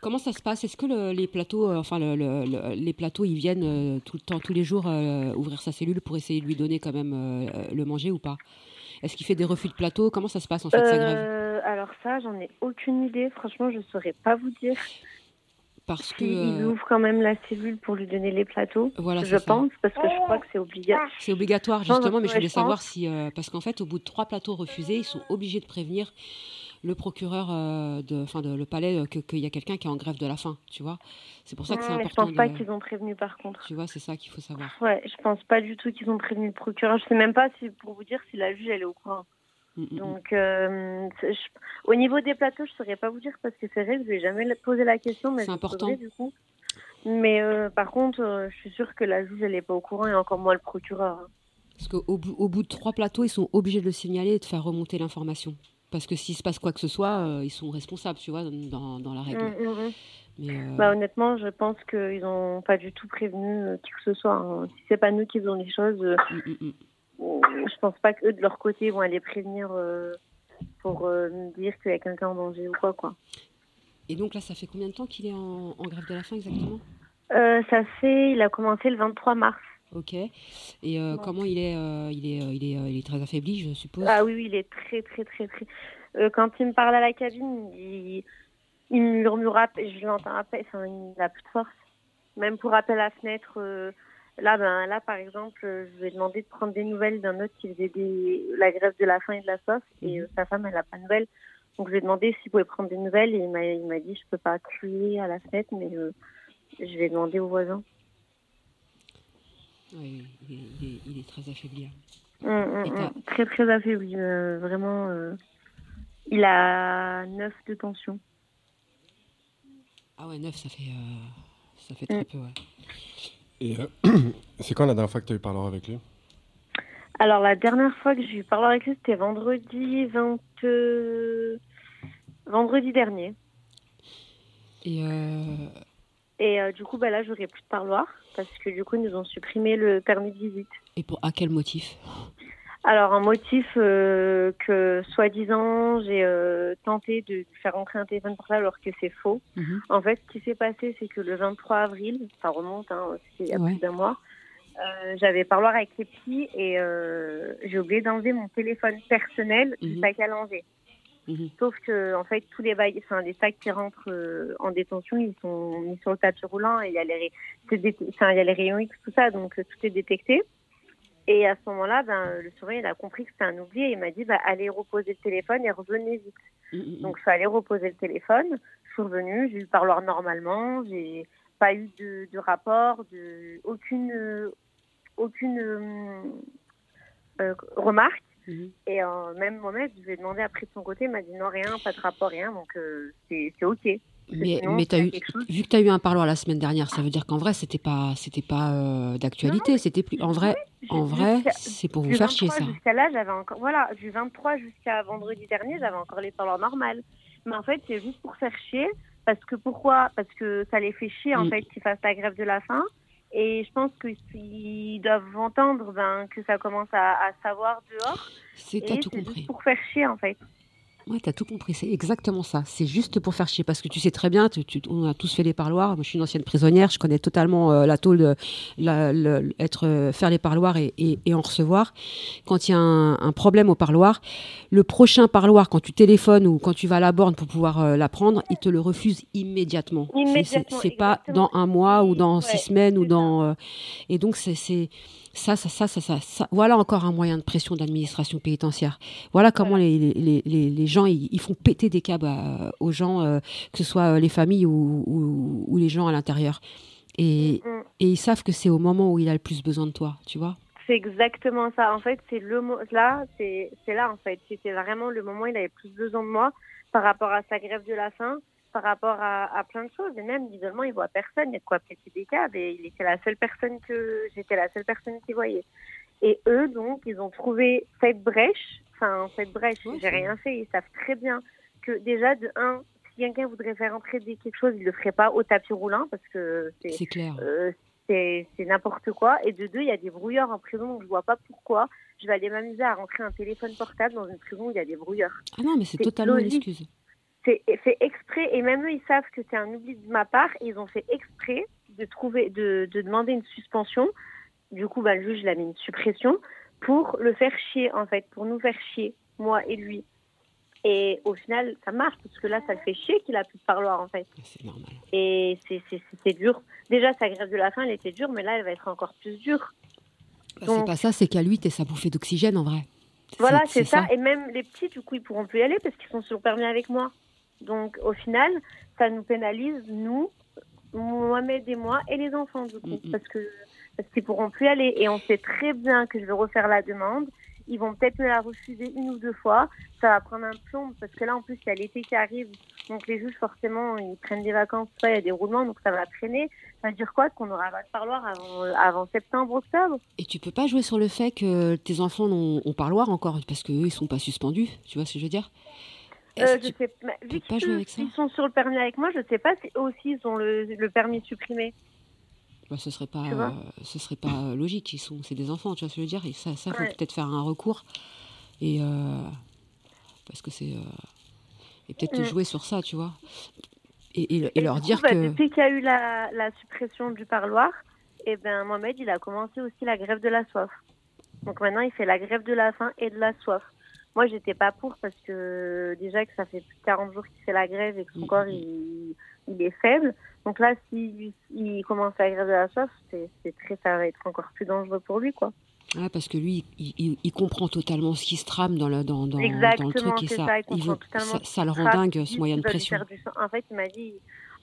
Comment ça se passe? Est-ce que le- les plateaux, euh, enfin le- le- le- les plateaux, ils viennent euh, tout le temps, tous les jours ouvrir sa cellule pour essayer de lui donner quand même le manger ou pas? Est-ce qu'il fait des refus de plateau? Comment ça se passe en fait sa grève? Alors ça, j'en ai aucune idée. Franchement, je saurais pas vous dire. Parce que Ils euh, ouvrent quand même la cellule pour lui donner les plateaux. voilà, je ça. pense, parce que je crois que c'est obligatoire. C'est obligatoire justement, non, mais je voulais je pense. savoir si euh, parce qu'en fait, au bout de trois plateaux refusés, ils sont obligés de prévenir le procureur, euh, de, enfin de, le palais, euh, que- qu'il y a quelqu'un qui est en grève de la faim. Tu vois C'est pour ça que c'est mais je important. pense pas de- qu'ils ont prévenu par contre. Tu vois, c'est ça qu'il faut savoir. Ouais, je pense pas du tout qu'ils ont prévenu le procureur. Je sais même pas si, pour vous dire, si la juge elle est au courant. Mm, mm, mm. Donc, euh, je- au niveau des plateaux, je saurais pas vous dire parce que c'est vrai que je ai jamais posé la question, mais C'est important. saurais, du coup. Mais euh, par contre, euh, je suis sûre que la juge elle est pas au courant et encore moins le procureur. hein. Parce qu'au bout, au bout de trois plateaux, ils sont obligés de le signaler et de faire remonter l'information. Parce que s'il se passe quoi que ce soit, ils sont responsables, tu vois, dans, dans la règle. Mais, Bah, honnêtement, je pense qu'ils ont pas du tout prévenu qui que ce soit. hein. Si c'est pas nous qui faisons les choses. Je pense pas qu'eux de leur côté vont aller prévenir euh, pour euh, me dire qu'il y a quelqu'un en danger ou quoi quoi. Et donc là, ça fait combien de temps qu'il est en, en grève de la faim exactement? Euh, ça fait, il a commencé le 23 mars. Ok. Et euh, Ouais. comment il est, euh, il est, euh, il est, euh, il est très affaibli, je suppose? Ah oui, oui, il est très très très très. Euh, quand il me parle à la cabine, il, il murmure, je l'entends à peine, enfin, il a plus de force. Même pour appeler à la fenêtre, euh, là, ben, là par exemple, euh, je lui ai demandé de prendre des nouvelles d'un autre qui faisait des, la grève de la faim et de la soif, et euh, sa femme, elle n'a pas de nouvelles. Donc je lui ai demandé s'il pouvait prendre des nouvelles, et il m'a, dit je peux pas crier à la fenêtre, mais euh, je vais demander aux voisins. Ouais, il, est, il est- il est très affaibli. hein. Hum, hum, hum. Très très affaibli, euh, vraiment. il a 9 de tension. Ah ouais, 9, ça fait, ça fait très peu, ouais. Et euh, [CLEARS THROAT] c'est quand la dernière fois que tu as eu parlé avec lui? Alors la dernière fois que j'ai eu parlé avec lui, c'était vendredi 20... euh, vendredi dernier. Et euh, Et euh, du coup, bah, là, j'aurai plus de parloir parce que du coup, ils nous ont supprimé le permis de visite. Et pour à quel motif? Alors, un motif euh, que, soi-disant, j'ai euh, tenté de faire entrer un téléphone portable alors que c'est faux. Mhm. En fait, ce qui s'est passé, c'est que le 23 avril, ça remonte, hein, c'est il y a Ouais. plus d'un mois, euh, j'avais parloir avec les petits et j'ai oublié d'enlever mon téléphone personnel du Mhm. sac à langer. Mhm. Sauf que, en fait, tous les bails, enfin, les sacs qui rentrent en détention, ils sont mis sur le tapis roulant et il y a les, il y a les rayons X, tout ça, donc tout est détecté. Et à ce moment-là, ben, le surveillant, il a compris que c'était un oubli et il m'a dit, bah, allez reposer le téléphone et revenez vite. Mhm. Donc, je suis allée reposer le téléphone. Je suis revenue, j'ai eu le parloir normalement. J'ai pas eu de, de rapport, de, aucune, euh, aucune euh, euh, remarque. Et même moi-même, je lui ai demandé après de son côté, il m'a dit non, rien, pas de rapport, rien. Donc, c'est OK. Mais, eu, vu que tu as eu un parloir la semaine dernière, ça veut dire qu'en vrai, c'était pas, c'était pas euh, d'actualité. C'était plus. En vrai, en vrai, c'est pour vous faire chier, 23 ça. Jusqu'à là, j'avais encore, voilà, du 23 jusqu'à vendredi dernier, j'avais encore les parloirs normales. Mais en fait, c'est juste pour faire chier. Parce que pourquoi? Parce que ça les fait chier, en Mm. fait, qu'ils fassent la grève de la faim. Et je pense qu'ils doivent entendre ben, que ça commence à, à savoir dehors. C'est, tout compris. juste pour faire chier, en fait. Ouais, t'as tout compris. C'est exactement ça. C'est juste pour faire chier. Parce que tu sais très bien, tu- tu- on a tous fait les parloirs. Moi, je suis une ancienne prisonnière. Je connais totalement euh, la tôle, de- la- être, euh, faire les parloirs et, et- et en recevoir. Quand il y a un, un problème au parloir, le prochain parloir, quand tu téléphones ou quand tu vas à la borne pour pouvoir euh, la prendre, ils te le refusent immédiatement. C'est- Immédiatement, C'est c'est pas dans un mois ou dans Ouais, six semaines ou dans. euh, et donc, c'est. Ça, ça, ça, ça, ça, ça- voilà encore un moyen de pression d'administration pénitentiaire. Voilà comment les, les, les, les gens ils, ils font péter des câbles à- aux gens, euh, que ce soit euh, les familles ou, ou, ou les gens à l'intérieur. Et, Mm. et ils savent que c'est au moment où il a le plus besoin de toi, tu vois. C'est exactement ça. En fait, c'est le là, c'est c'est là en fait. C'était vraiment le moment où il avait plus besoin de moi par rapport à sa grève de la faim, par rapport à, à plein de choses. Et même l'isolement, il voit personne. Il y a de quoi péter des câbles. Et il était la seule personne que j'étais la seule personne qui voyait. Et eux, donc, ils ont trouvé cette brèche. Enfin, cette brèche. J'ai rien fait. Ils savent très bien que déjà de un, si quelqu'un voudrait faire entrer des- quelque chose, il le ferait pas au tapis roulant parce que c'est clair. euh, c'est n'importe quoi. Et de deux, il y a des brouilleurs en prison, donc je vois pas pourquoi je vais aller m'amuser à rentrer un téléphone portable dans une prison où il y a des brouilleurs. Ah non, mais c'est totalement une excuse. C'est fait exprès, et même eux, ils savent que c'est un oubli de ma part, et ils ont fait exprès de trouver, de, de demander une suspension. Du coup, bah, le juge l'a mis une suppression pour le faire chier, en fait, pour nous faire chier, moi et lui. Et au final, ça marche, parce que là, ça le fait chier qu'il a plus de parloir, en fait. C'est normal. Et c'est- dur. Déjà, sa grève de la faim, elle était dure, mais là, elle va être encore plus dure. Bah, c'est pas ça, c'est qu'à lui, t'es sa bouffée d'oxygène en vrai. Voilà, c'est ça. Et même les petits, du coup, ils pourront plus y aller parce qu'ils sont sur le permis avec moi. Donc, au final, ça nous pénalise, nous, Mohamed et moi, et les enfants, du coup, Mhm. parce que parce qu'ils pourront plus aller. Et on sait très bien que je vais refaire la demande. Ils vont peut-être me la refuser une ou deux fois. Ça va prendre un plomb parce que là, en plus, il y a l'été qui arrive. Donc, les juges, forcément, ils prennent des vacances. ça, Il y a des roulements, donc ça va traîner. Ça veut dire quoi? Qu'on aura pas de parloir avant, avant septembre, octobre Et tu peux pas jouer sur le fait que tes enfants ont, ont parloir encore, parce qu'eux, ils sont pas suspendus, tu vois ce que je veux dire? Euh, je tu- sais, vu qu'ils sont sur le permis avec moi, je sais pas si aussi ils ont le, le permis supprimé. bah, ce serait pas, euh, ce serait pas euh, logique. Ils sont, c'est des enfants, tu vois ce que je veux dire Et ça, ça faut Ouais. peut-être faire un recours. Et euh, parce que c'est et peut-être Mm. jouer sur ça, tu vois. Et, et- et Et leur coup, dire bah, que depuis qu'il y a eu la, la suppression du parloir, et ben Mohamed il a commencé aussi la grève de la soif. Donc maintenant il fait la grève de la faim et de la soif. Moi j'étais pas pour parce que déjà que ça fait plus de 40 jours qu'il fait la grève et que son Mhm. corps il, il est faible. Donc là s'il il commence la grève de la soif, c'est très ça va être encore plus dangereux pour lui quoi. Ouais, parce que lui, il, il- il comprend totalement ce qui se trame dans le, dans, dans, dans le truc et ça, ça, il veut- ça, ça le rend dingue, ce moyen de pression. du En fait, il m'a dit,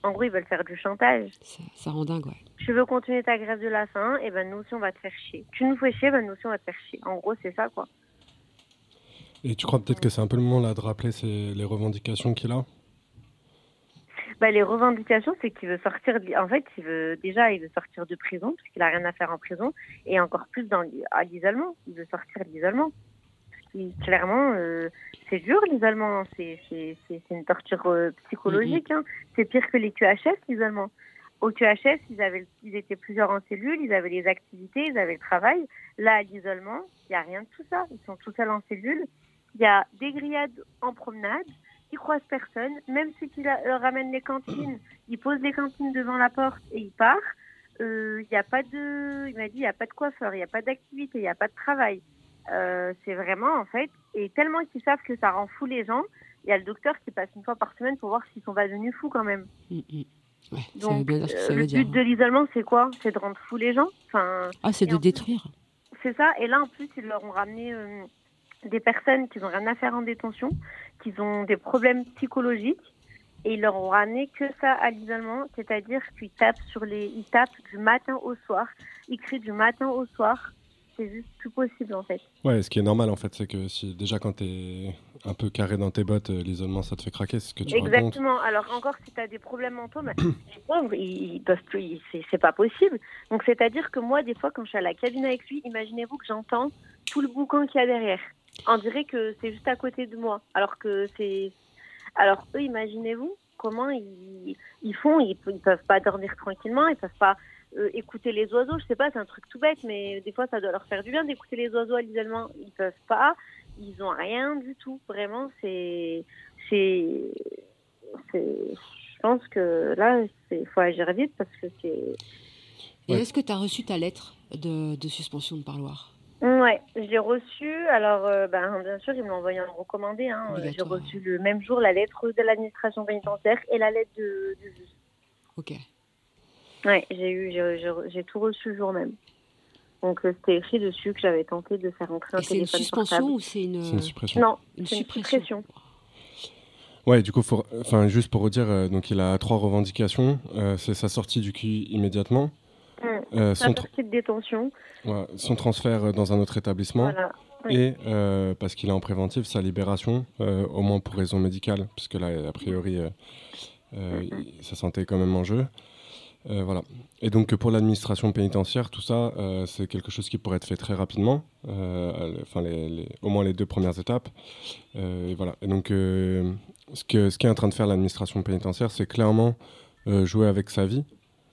en gros, ils veulent faire du chantage. Ça, ça rend dingue, ouais. Tu veux continuer ta grève de la faim, et ben nous aussi on va te faire chier. Tu nous fais chier, ben nous aussi on va te faire chier. En gros, c'est ça quoi. Et tu crois peut-être que c'est un peu le moment là de rappeler les revendications qu'il a? Bah, les revendications, c'est qu'il veut sortir. de- En fait, il veut déjà, il veut sortir de prison parce qu'il a rien à faire en prison, et encore plus dans à l'isolement. Il veut sortir de l'isolement. Clairement, euh, c'est dur l'isolement. C'est c'est- une torture euh, psychologique. hein. C'est pire que les QHS l'isolement. Au QHS, ils, avaient, ils étaient plusieurs en cellule, ils avaient les activités, ils avaient le travail. Là, à l'isolement, il n'y a rien de tout ça. Ils sont tout seuls en cellule. Il y a des grillades en promenade, ils croisent personne. Même ceux qui leur ramènent les cantines, ils posent les cantines devant la porte et ils partent. Euh, Il n'y a pas de, il m'a dit, il n'y a pas de coiffeur, il n'y a pas d'activité, il n'y a pas de travail. Euh, c'est vraiment, en fait, et tellement qu'ils savent que ça rend fou les gens, il y a le docteur qui passe une fois par semaine pour voir s'ils sont pas devenus fous quand même. Mm, mm. Ouais, veut Donc, bien dire ce que euh, le dire. but de l'isolement, c'est quoi? C'est de rendre fous les gens. Enfin, Ah, c'est de en détruire. c'est ça. Et là, en plus, ils leur ont ramené euh, des personnes qui n'ont rien à faire en détention, qui ont des problèmes psychologiques. Et ils leur ont ramené que ça à l'isolement, c'est-à-dire qu'ils tapent sur les, ils tapent du matin au soir, ils crient du matin au soir. C'est juste plus possible en fait. Ouais, ce qui est normal en fait, c'est que si déjà quand t'es un peu carré dans tes bottes, euh, l'isolement ça te fait craquer, c'est ce que tu racontes. Exactement. Alors encore, si tu as des problèmes mentaux, mais les pauvres, ils, peuvent plus, c'est- c'est pas possible. Donc c'est-à-dire que moi, des fois, quand je suis à la cabine avec lui, imaginez-vous que j'entends tout le boucan qu'il y a derrière. On dirait que c'est juste à côté de moi, alors que c'est, alors eux, imaginez-vous comment ils, ils font. Ils, ils peuvent pas dormir tranquillement, ils peuvent pas euh, écouter les oiseaux. Je sais pas, c'est un truc tout bête, mais des fois, ça doit leur faire du bien d'écouter les oiseaux à l'isolement. Ils peuvent pas. Ils ont rien du tout. Vraiment, c'est, c'est, c'est, je pense que là, il faut agir vite parce que c'est. Et Ouais. est-ce que tu as reçu ta lettre de, de suspension de parloir? Ouais, je l'ai reçu. Alors, euh, ben, bien sûr, ils me l'ont envoyé en recommandé. Hein. Euh, J'ai reçu le même jour la lettre de l'administration pénitentiaire et la lettre de, du juge. Ok. Ouais, j'ai eu, j'ai- tout reçu le jour même. Donc, euh, c'était écrit dessus que j'avais tenté de faire entrer un Et c'est une téléphone suspension portable. ou c'est une, suppression. Non, une c'est une suppression suppression. Ouais, du coup, faut... enfin, juste pour redire, euh, donc il a trois revendications. Euh, c'est sa sortie du QI immédiatement, Euh, son, tra- sortie de détention. ouais, son transfert euh, dans un autre établissement Voilà. Et euh, parce qu'il est en préventif, sa libération, euh, au moins pour raison médicale, puisque là, a priori, euh, sa santé est quand même en jeu. Voilà. Et donc pour l'administration pénitentiaire, tout ça, c'est quelque chose qui pourrait être fait très rapidement, enfin les, les- au moins les deux premières étapes. Et voilà. Et donc ce que ce qu'est en train de faire l'administration pénitentiaire, c'est clairement jouer avec sa vie.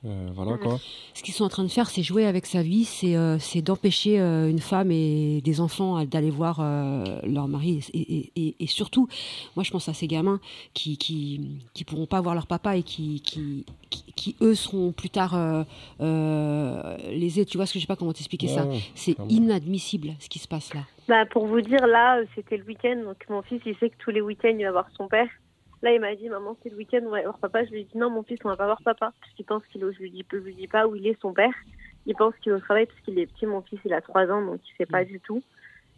Euh, voilà quoi. Ce qu'ils sont en train de faire, c'est jouer avec sa vie, c'est euh, d'empêcher euh, une femme et des enfants d'aller voir euh, leur mari. Et, et- et- et surtout, moi je pense à ces gamins qui qui, qui pourront pas voir leur papa et qui, qui, qui, qui, eux seront plus tard euh, euh, lésés. Tu vois ce que je sais pas comment t'expliquer ça. Ouais. C'est inadmissible ce qui se passe là. Bah, pour vous dire, là, c'était le week-end. Donc, mon fils, il sait que tous les week-ends, il va voir son père. Là, il m'a dit, maman, c'est le week-end, on va aller voir papa. Je lui ai dit, non, mon fils, on va pas voir papa. Parce qu'il pense qu'il est, au- je lui dis, je lui dis pas où il est, son père. Il pense qu'il est au travail parce qu'il est petit. Mon fils, il a 3 ans, donc il sait pas du tout.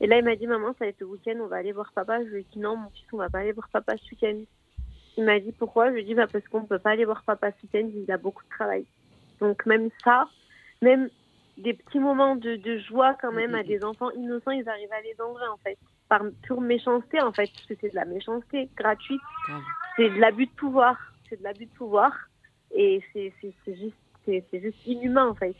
Et là, il m'a dit, maman, ça va être le week-end, on va aller voir papa. Je lui ai dit, non, mon fils, on va pas aller voir papa ce week-end. Il m'a dit, pourquoi? Je lui ai dit, bah, parce qu'on peut pas aller voir papa ce week-end, il a beaucoup de travail. Donc, même ça, même des petits moments de, de joie quand même à des enfants innocents, ils arrivent à les enlever en fait. Par pure méchanceté en fait, parce que c'est de la méchanceté gratuite. C'est de l'abus de pouvoir. C'est de l'abus de pouvoir. Et c'est juste, c'est c'est juste inhumain en fait.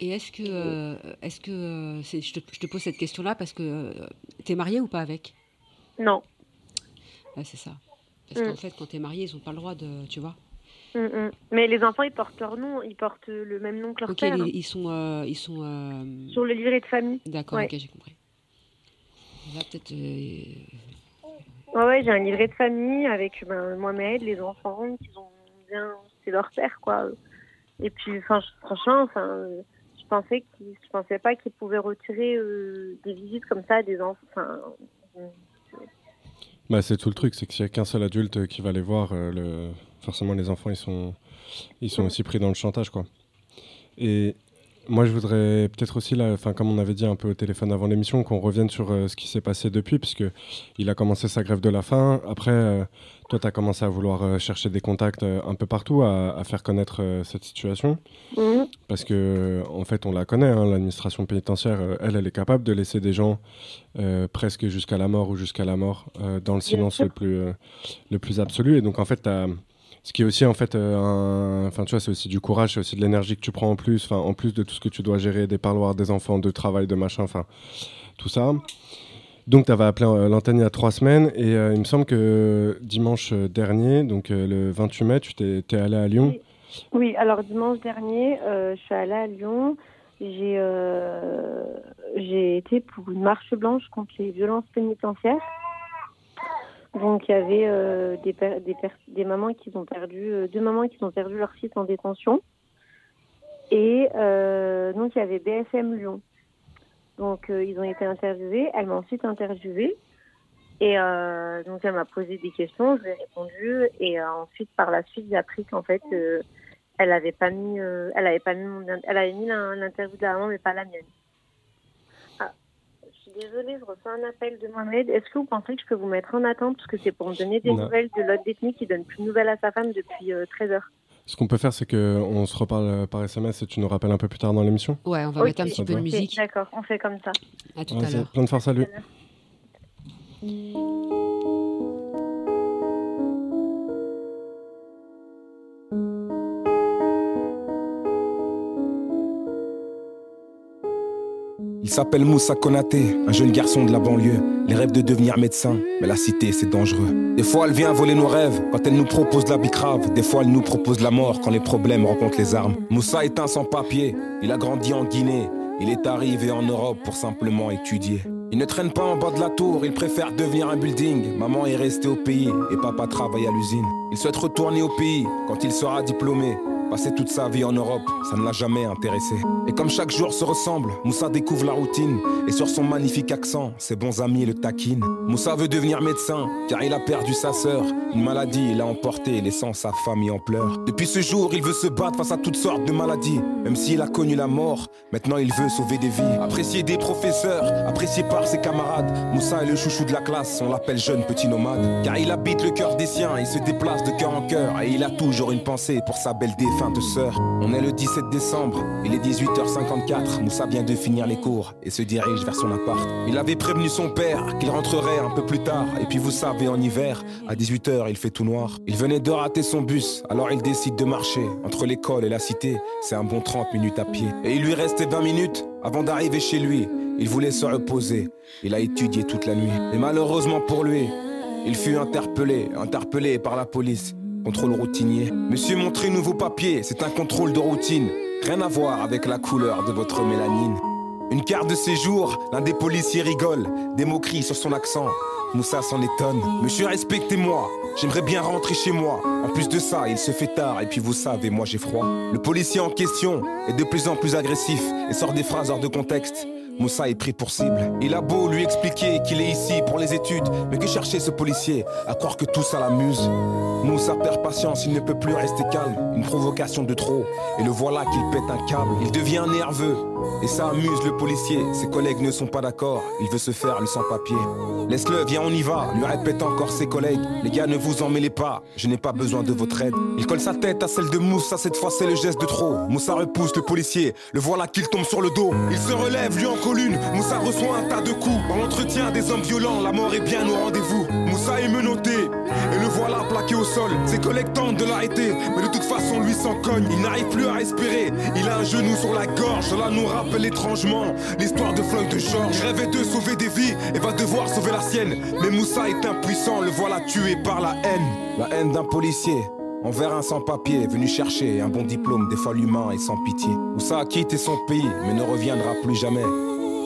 Et est-ce que, euh, est-ce que euh, je, te, je te pose cette question-là parce que euh, t'es marié ou pas avec? Non. C'est ça. Parce Mm. qu'en fait, quand t'es marié, ils ont pas le droit de, tu vois. Mm, mm. Mais les enfants, ils portent leur nom, ils portent le même nom que leur Ok, père. ils, hein. ils sont, euh, ils sont. Sur le livret de famille. D'accord, ouais. ok, j'ai compris. Peut-être. euh, Ouais, ouais, j'ai un livret de famille avec ben, Mohamed, les enfants, qui ont bien. C'est leur père, quoi. Et puis, enfin, franchement, enfin, euh, je pensais qu'ils, je pensais pas qu'ils pouvaient retirer euh, des visites comme ça à des enfants. Enfin, Bah, c'est tout le truc, c'est que s'il n'y a qu'un seul adulte qui va les voir, euh, le... forcément les enfants ils sont, ils sont aussi pris dans le chantage quoi. Et moi je voudrais peut-être aussi, là, comme on avait dit un peu au téléphone avant l'émission, qu'on revienne sur euh, ce qui s'est passé depuis, puisque il a commencé sa grève de la faim. Après, euh, toi tu as commencé à vouloir euh, chercher des contacts un peu partout, à, à faire connaître cette situation. mhm. Parce que, en fait, on la connaît, hein, l'administration pénitentiaire, elle, elle est capable de laisser des gens presque jusqu'à la mort ou jusqu'à la mort dans le silence le plus, le plus absolu. Et donc, en fait, t'as- ce qui est aussi, en fait, euh, tu vois, c'est aussi du courage, c'est aussi de l'énergie que tu prends en plus, en plus de tout ce que tu dois gérer, des parloirs, des enfants, de travail, de machin, enfin, tout ça. Donc, tu avais appelé euh, l'antenne il y a trois semaines et euh, il me semble que dimanche dernier, donc euh, le 28 mai, tu t'es allé à Lyon Oui. Alors dimanche dernier, je suis allée à Lyon. J'ai été pour une marche blanche contre les violences pénitentiaires. Donc il y avait euh, des, des, qui ont perdu euh, deux mamans qui ont perdu leur fils en détention. Et euh, donc il y avait BFM Lyon. Donc ils ont été interviewés. Elle m'a ensuite interviewée. Et donc elle m'a posé des questions, je lui ai répondu. Et ensuite par la suite j'ai appris qu'en fait elle avait pas mis, elle pas mis, elle avait mis l'in- l'interview de la maman mais pas la mienne. Désolée, je reçois un appel de Mohamed. Est-ce que vous pensez que je peux vous mettre en attente? Parce que c'est pour me donner des Non. nouvelles de l'autre détenu qui donne plus de nouvelles à sa femme depuis euh, 13 heures. Ce qu'on peut faire, c'est qu'on se reparle euh, par SMS et tu nous rappelles un peu plus tard dans l'émission. Ouais, on va mettre un petit peu de musique. D'accord, on fait comme ça. À tout à l'heure. plein de force à lui. Il s'appelle Moussa Konaté, un jeune garçon de la banlieue. Les rêves de devenir médecin, mais la cité c'est dangereux. Des fois elle vient voler nos rêves quand elle nous propose la bicrave. Des fois elle nous propose la mort quand les problèmes rencontrent les armes. Moussa est un sans-papier, il a grandi en Guinée. Il est arrivé en Europe pour simplement étudier. Il ne traîne pas en bas de la tour, il préfère devenir un building. Maman est restée au pays et papa travaille à l'usine. Il souhaite retourner au pays quand il sera diplômé. Passer toute sa vie en Europe, ça ne l'a jamais intéressé. Et comme chaque jour se ressemble, Moussa découvre la routine. Et sur son magnifique accent, ses bons amis le taquinent. Moussa veut devenir médecin, car il a perdu sa sœur. Une maladie l'a emporté, laissant sa famille en pleurs. Depuis ce jour, il veut se battre face à toutes sortes de maladies. Même s'il a connu la mort, maintenant il veut sauver des vies. Apprécié des professeurs, apprécié par ses camarades. Moussa est le chouchou de la classe, on l'appelle jeune petit nomade. Car il habite le cœur des siens, il se déplace de cœur en cœur. Et il a toujours une pensée pour sa belle On est le 17 décembre, il est 18h54. Moussa vient de finir les cours et se dirige vers son appart. Il avait prévenu son père qu'il rentrerait un peu plus tard. Et puis vous savez, en hiver, à 18h, il fait tout noir. Il venait de rater son bus, alors il décide de marcher. Entre l'école et la cité, c'est un bon 30 minutes à pied. Et il lui restait 20 minutes avant d'arriver chez lui. Il voulait se reposer. Il a étudié toute la nuit. Et malheureusement pour lui, il fut interpellé, interpellé par la police. Monsieur, montrez-nous vos papiers, c'est un contrôle de routine. Rien à voir avec la couleur de votre mélanine. Une carte de séjour, l'un des policiers rigole. Des moqueries sur son accent. Moussa s'en étonne. Monsieur, respectez-moi. J'aimerais bien rentrer chez moi. En plus de ça, il se fait tard et puis vous savez, moi j'ai froid. Le policier en question est de plus en plus agressif et sort des phrases hors de contexte. Moussa est pris pour cible. Il a beau lui expliquer qu'il est ici pour les études, mais que chercher ce policier à croire que tout ça l'amuse. Moussa perd patience, il ne peut plus rester calme. Une provocation de trop, et le voilà qu'il pète un câble. Il devient nerveux, et ça amuse le policier. Ses collègues ne sont pas d'accord, il veut se faire le sans-papier. Laisse-le, viens, on y va, lui répète encore ses collègues. Les gars, ne vous en mêlez pas, je n'ai pas besoin de votre aide. Il colle sa tête à celle de Moussa, cette fois c'est le geste de trop. Moussa repousse le policier, le voilà qu'il tombe sur le dos. Il se relève, lui en colline, Moussa reçoit un tas de coups. Dans l'entretien des hommes violents, la mort est bien au rendez-vous. Moussa est menotté, et le voilà plaqué au sol. Ses collègues tentent de l'arrêter, mais de toute façon lui s'en cogne. Il n'arrive plus à respirer, il a un genou sur la gorge. Cela nous rappelle étrangement l'histoire de Floyd de George. Il rêvait de sauver des vies et va devoir sauver la sienne. Mais Moussa est impuissant, le voilà tué par la haine. La haine d'un policier. Envers un sans-papier venu chercher un bon diplôme, des folles humains et sans pitié. Moussa a quitté son pays, mais ne reviendra plus jamais.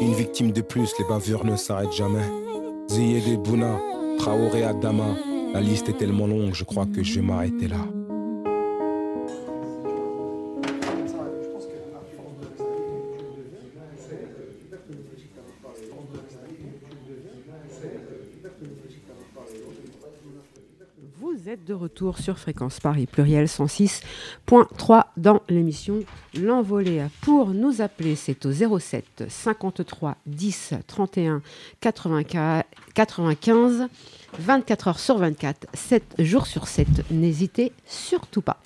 Une victime de plus, les bavures ne s'arrêtent jamais. Ziyech Bouna, Traoré Adama, la liste est tellement longue, je crois que je vais là. De retour sur Fréquence Paris pluriel 106.3 dans l'émission L'Envolée. Pour nous appeler, c'est au 07 53 10 31 95, 95 24 heures sur 24, 7 jours sur 7. N'hésitez surtout pas.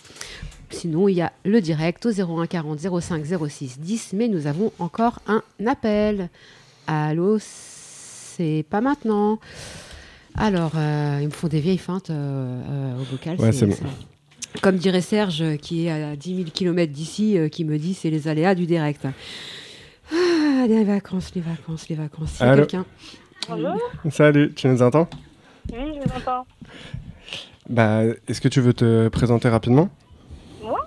Sinon, il y a le direct au 01 40 05 06 10, mais nous avons encore un appel. Allô, c'est pas maintenant. Alors, euh, ils me font des vieilles feintes euh, euh, au vocal. Ouais, c'est bon. Comme dirait Serge, qui est à 10 000 km d'ici, euh, qui me dit c'est les aléas du direct. Ah, les vacances, les vacances, les vacances. Quelqu'un. Bonjour, Salut, tu nous entends? Oui, je vous entends. Bah, est-ce que tu veux te présenter rapidement? Moi?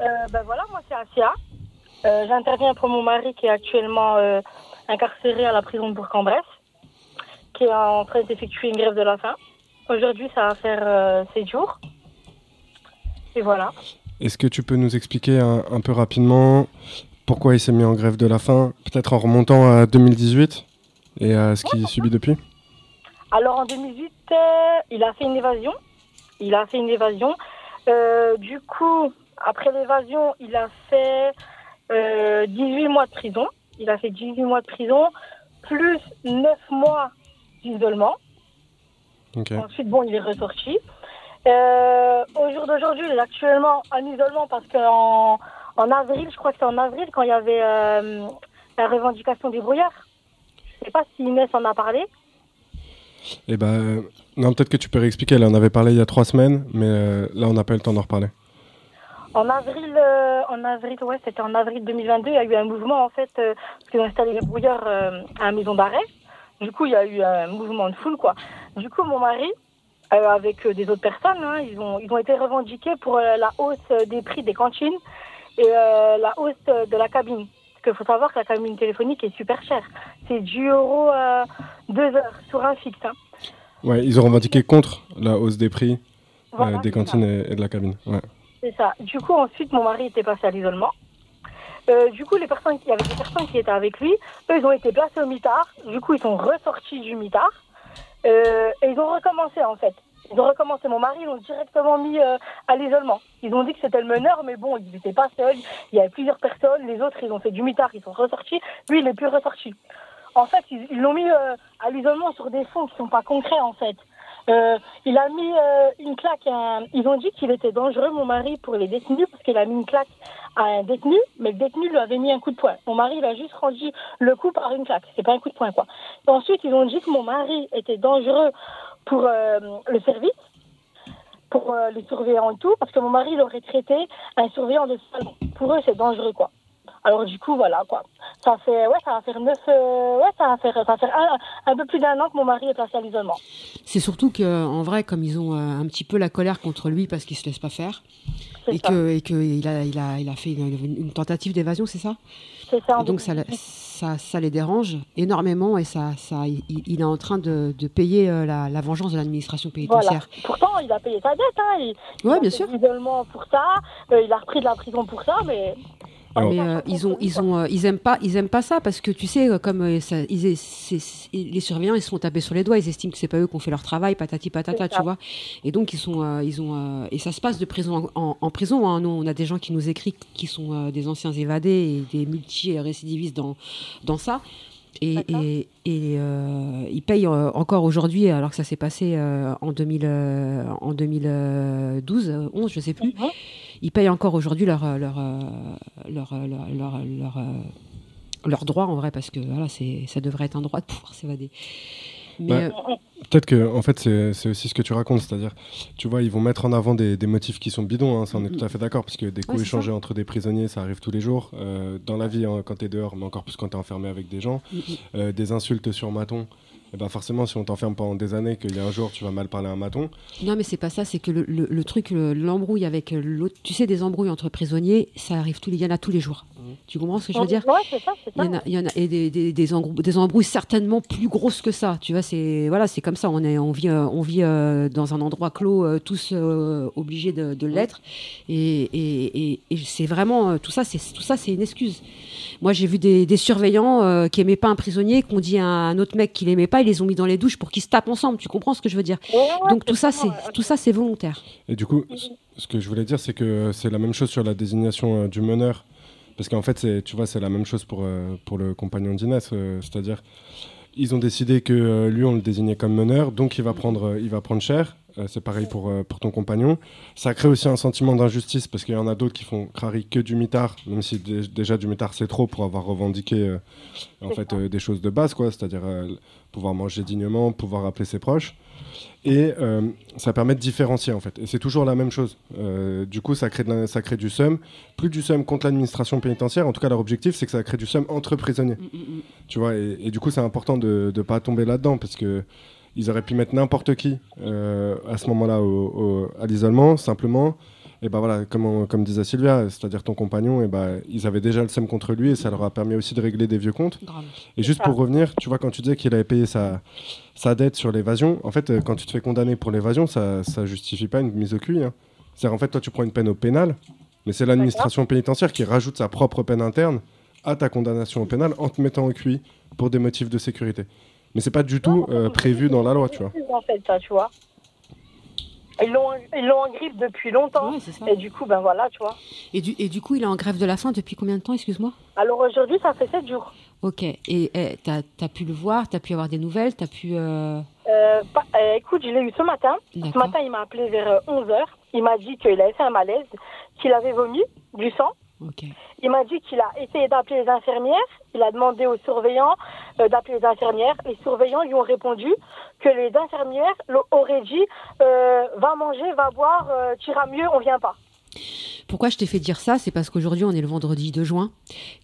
Euh, ben voilà, moi c'est Asia. Euh, J'interviens pour mon mari qui est actuellement euh, incarcéré à la prison de Bourg-en-Bresse, qui est en train d'effectuer une grève de la faim. Aujourd'hui, ça va faire euh, 7 jours. Et voilà. Est-ce que tu peux nous expliquer un, un peu rapidement pourquoi il s'est mis en grève de la faim, peut-être en remontant à 2018 et à ce qu'il subit depuis? Alors en 2008, euh, il a fait une évasion. Il a fait une évasion. Euh, du coup, après l'évasion, il a fait euh, 18 mois de prison. Il a fait 18 mois de prison, plus 9 mois d'isolement. Ensuite, bon, il est ressorti. Euh, au jour d'aujourd'hui, il est actuellement en isolement parce qu'en en avril, je crois que c'est en avril, quand il y avait euh, la revendication des brouillards. Je sais pas si Inès en a parlé. Eh ben, euh, non, peut-être que tu peux réexpliquer. Elle en avait parlé il y a trois semaines, mais euh, là, on n'a pas eu le temps d'en reparler. En avril, en avril, ouais, c'était en avril 2022, il y a eu un mouvement en fait, parce qu'ils ont installé les brouilleurs euh, à la maison d'arrêt. Du coup, il y a eu un mouvement de foule, quoi. Du coup, mon mari, euh, avec euh, des autres personnes, hein, ils ont, ils ont été revendiqués pour euh, la hausse des prix des cantines et euh, la hausse de la cabine. Parce qu'il faut savoir que la cabine téléphonique est super chère. C'est 10 euros euh, deux heures sur un fixe. hein. Ouais, ils ont revendiqué contre la hausse des prix Voilà, des cantines et, et de la cabine. Ouais. C'est ça. Du coup, ensuite, mon mari était passé à l'isolement. Euh, du coup, les personnes qui, il y avait des personnes qui étaient avec lui, eux, ils ont été placés au mitard. Du coup, ils sont ressortis du mitard. Euh, et ils ont recommencé, en fait. Ils ont recommencé. Mon mari, ils l'ont directement mis euh, à l'isolement. Ils ont dit que c'était le meneur, mais bon, ils n'étaient pas seuls. Il y avait plusieurs personnes. Les autres, ils ont fait du mitard, ils sont ressortis. Lui, il n'est plus ressorti. En fait, ils l'ont mis euh, à l'isolement sur des fonds qui sont pas concrets, en fait. Euh, il a mis euh, une claque. Ils ont dit qu'il était dangereux, mon mari, pour les détenus, parce qu'il a mis une claque à un détenu, mais le détenu lui avait mis un coup de poing. Mon mari, il a juste rendu le coup par une claque. C'est pas un coup de poing, quoi. Ensuite, ils ont dit que mon mari était dangereux pour euh, le service, pour les surveillants et tout, parce que mon mari, il aurait traité un surveillant de salon. Pour eux, c'est dangereux, quoi. Alors du coup, voilà, quoi. Ça fait, ouais, ça va faire neuf, euh, ouais, ça va faire, ça va faire un, un peu plus d'un an que mon mari est placé à l'isolement. C'est surtout que, en vrai, comme ils ont euh, un petit peu la colère contre lui parce qu'il se laisse pas faire, et ça. que, et que il a, il a, il a fait une, une tentative d'évasion, c'est ça? C'est ça. en donc ça, ça, ça les dérange énormément et ça, ça, il, il est en train de, de payer euh, la, la vengeance de l'administration Voilà. pénitentiaire. Pourtant, il a payé sa dette. Hein. Il, il Ouais, a bien fait sûr. de l'isolement pour ça. euh, il a repris de la prison pour ça, mais. Mais euh, ils ont, ils ont, euh, ils aiment pas, ils aiment pas ça parce que tu sais, euh, comme euh, ça, ils, est- c'est- c'est- les surveillants, ils se font taper sur les doigts, ils estiment que c'est pas eux qui ont fait leur travail, patati patata, tu vois. Et donc ils sont, euh, ils ont, euh, et ça se passe de prison en, en- en prison. Hein. Nous, on a des gens qui nous écrivent qui sont euh, des anciens évadés et des multi-récidivistes dans, dans ça. Et, et, et, euh, ils payent euh, encore aujourd'hui, alors que ça s'est passé euh, en, 2000, euh, en 2012, euh, 11, je sais plus. Ils payent encore aujourd'hui leur, euh, leur, euh, leur, euh, leur, leur, leur, leur droit, en vrai, parce que voilà, c'est, ça devrait être un droit de pouvoir s'évader. Bah, euh, Peut-être que, en fait, c'est aussi ce que tu racontes, c'est-à-dire, tu vois, ils vont mettre en avant des, des motifs qui sont bidons, hein, ça on est tout à fait d'accord, parce que des coups Ouais, échangés ça. entre des prisonniers, ça arrive tous les jours, euh, dans la vie, hein, quand t'es dehors, mais encore plus quand t'es enfermé avec des gens, Mm, mm. Euh, des insultes sur maton, et ben forcément, si on t'enferme pendant des années, qu'il y a un jour, tu vas mal parler à un maton, Non, mais c'est pas ça, c'est que le, le- le truc, le- l'embrouille avec l'autre, tu sais, des embrouilles entre prisonniers, ça arrive tous les, il y en a tous les jours. Tu comprends ce que je veux dire? Ouais, c'est ça, c'est Il y ça. en a, il y en a et des, des, des, embrouilles, des embrouilles certainement plus grosses que ça. Tu vois, c'est voilà, c'est comme ça. On est, on vit, euh, on vit euh, dans un endroit clos, euh, tous euh, obligés de, de l'être. Et, et, et, et c'est vraiment euh, tout ça, c'est tout ça, c'est une excuse. Moi, j'ai vu des, des surveillants euh, qui aimaient pas un prisonnier, qui ont dit à un autre mec qu'il aimait pas, ils les ont mis dans les douches pour qu'ils se tapent ensemble. Tu comprends ce que je veux dire Ouais, ouais, Donc tout ça, c'est tout ça, c'est volontaire. Et du coup, c- ce que je voulais dire, c'est que c'est la même chose sur la désignation euh, du meneur. Parce qu'en fait, c'est- tu vois, c'est la même chose pour, euh, pour le compagnon d'Inès. euh, C'est-à-dire, ils ont décidé que euh, lui, on le désignait comme meneur, donc il va prendre, euh, il va prendre cher. Euh, c'est pareil pour, euh, pour ton compagnon. Ça crée aussi un sentiment d'injustice parce qu'il y en a d'autres qui font crari que du mitard, même si dé- déjà du mitard c'est trop pour avoir revendiqué euh, en fait des choses de base, quoi. C'est-à-dire pouvoir manger dignement, pouvoir appeler ses proches. Et ça permet de différencier en fait. Et c'est toujours la même chose. Du coup, ça crée, de ça crée du seum. Plus du seum contre l'administration pénitentiaire. En tout cas, leur objectif, c'est que ça crée du seum entre prisonniers. Tu vois, et, et du coup, c'est important de ne pas tomber là-dedans parce que ils auraient pu mettre n'importe qui euh, à ce moment-là au- au- à l'isolement. Simplement, Et bah voilà, comme, on- comme disait Sylvia, c'est-à-dire ton compagnon, et bah, ils avaient déjà le seum contre lui et ça leur a permis aussi de régler des vieux comptes. Grave. Et juste pour revenir, tu vois, quand tu disais qu'il avait payé sa, sa dette sur l'évasion, en fait, euh, quand tu te fais condamner pour l'évasion, ça, ça justifie pas une mise au cul. hein. C'est-à-dire, en fait, toi, tu prends une peine au pénal, mais c'est l'administration pénitentiaire qui rajoute sa propre peine interne à ta condamnation au pénal en te mettant au cuit pour des motifs de sécurité. Mais c'est pas du tout euh, prévu dans la loi, tu vois. En fait, ça, tu vois. Ils l'ont ils l'ont en grippe depuis longtemps. Ouais, ça. Et du coup, ben voilà, tu vois. Et du, et du coup, il est en grève de la faim depuis combien de temps, excuse-moi? Alors aujourd'hui, ça fait 7 jours. Ok. Et eh, t'as as pu le voir, t'as pu avoir des nouvelles, t'as pu. euh, Euh, pas- euh, écoute, je l'ai eu ce matin. Ce matin, il m'a appelé vers 11h. Il m'a dit qu'il avait fait un malaise, qu'il avait vomi du sang. Il m'a dit qu'il a essayé d'appeler les infirmières. Il a demandé aux surveillants euh, d'appeler les infirmières. Les surveillants lui ont répondu que les infirmières auraient dit euh, va manger, va boire, euh, tu iras mieux, on vient pas. Pourquoi je t'ai fait dire ça C'est parce qu'aujourd'hui, on est le vendredi 2 juin,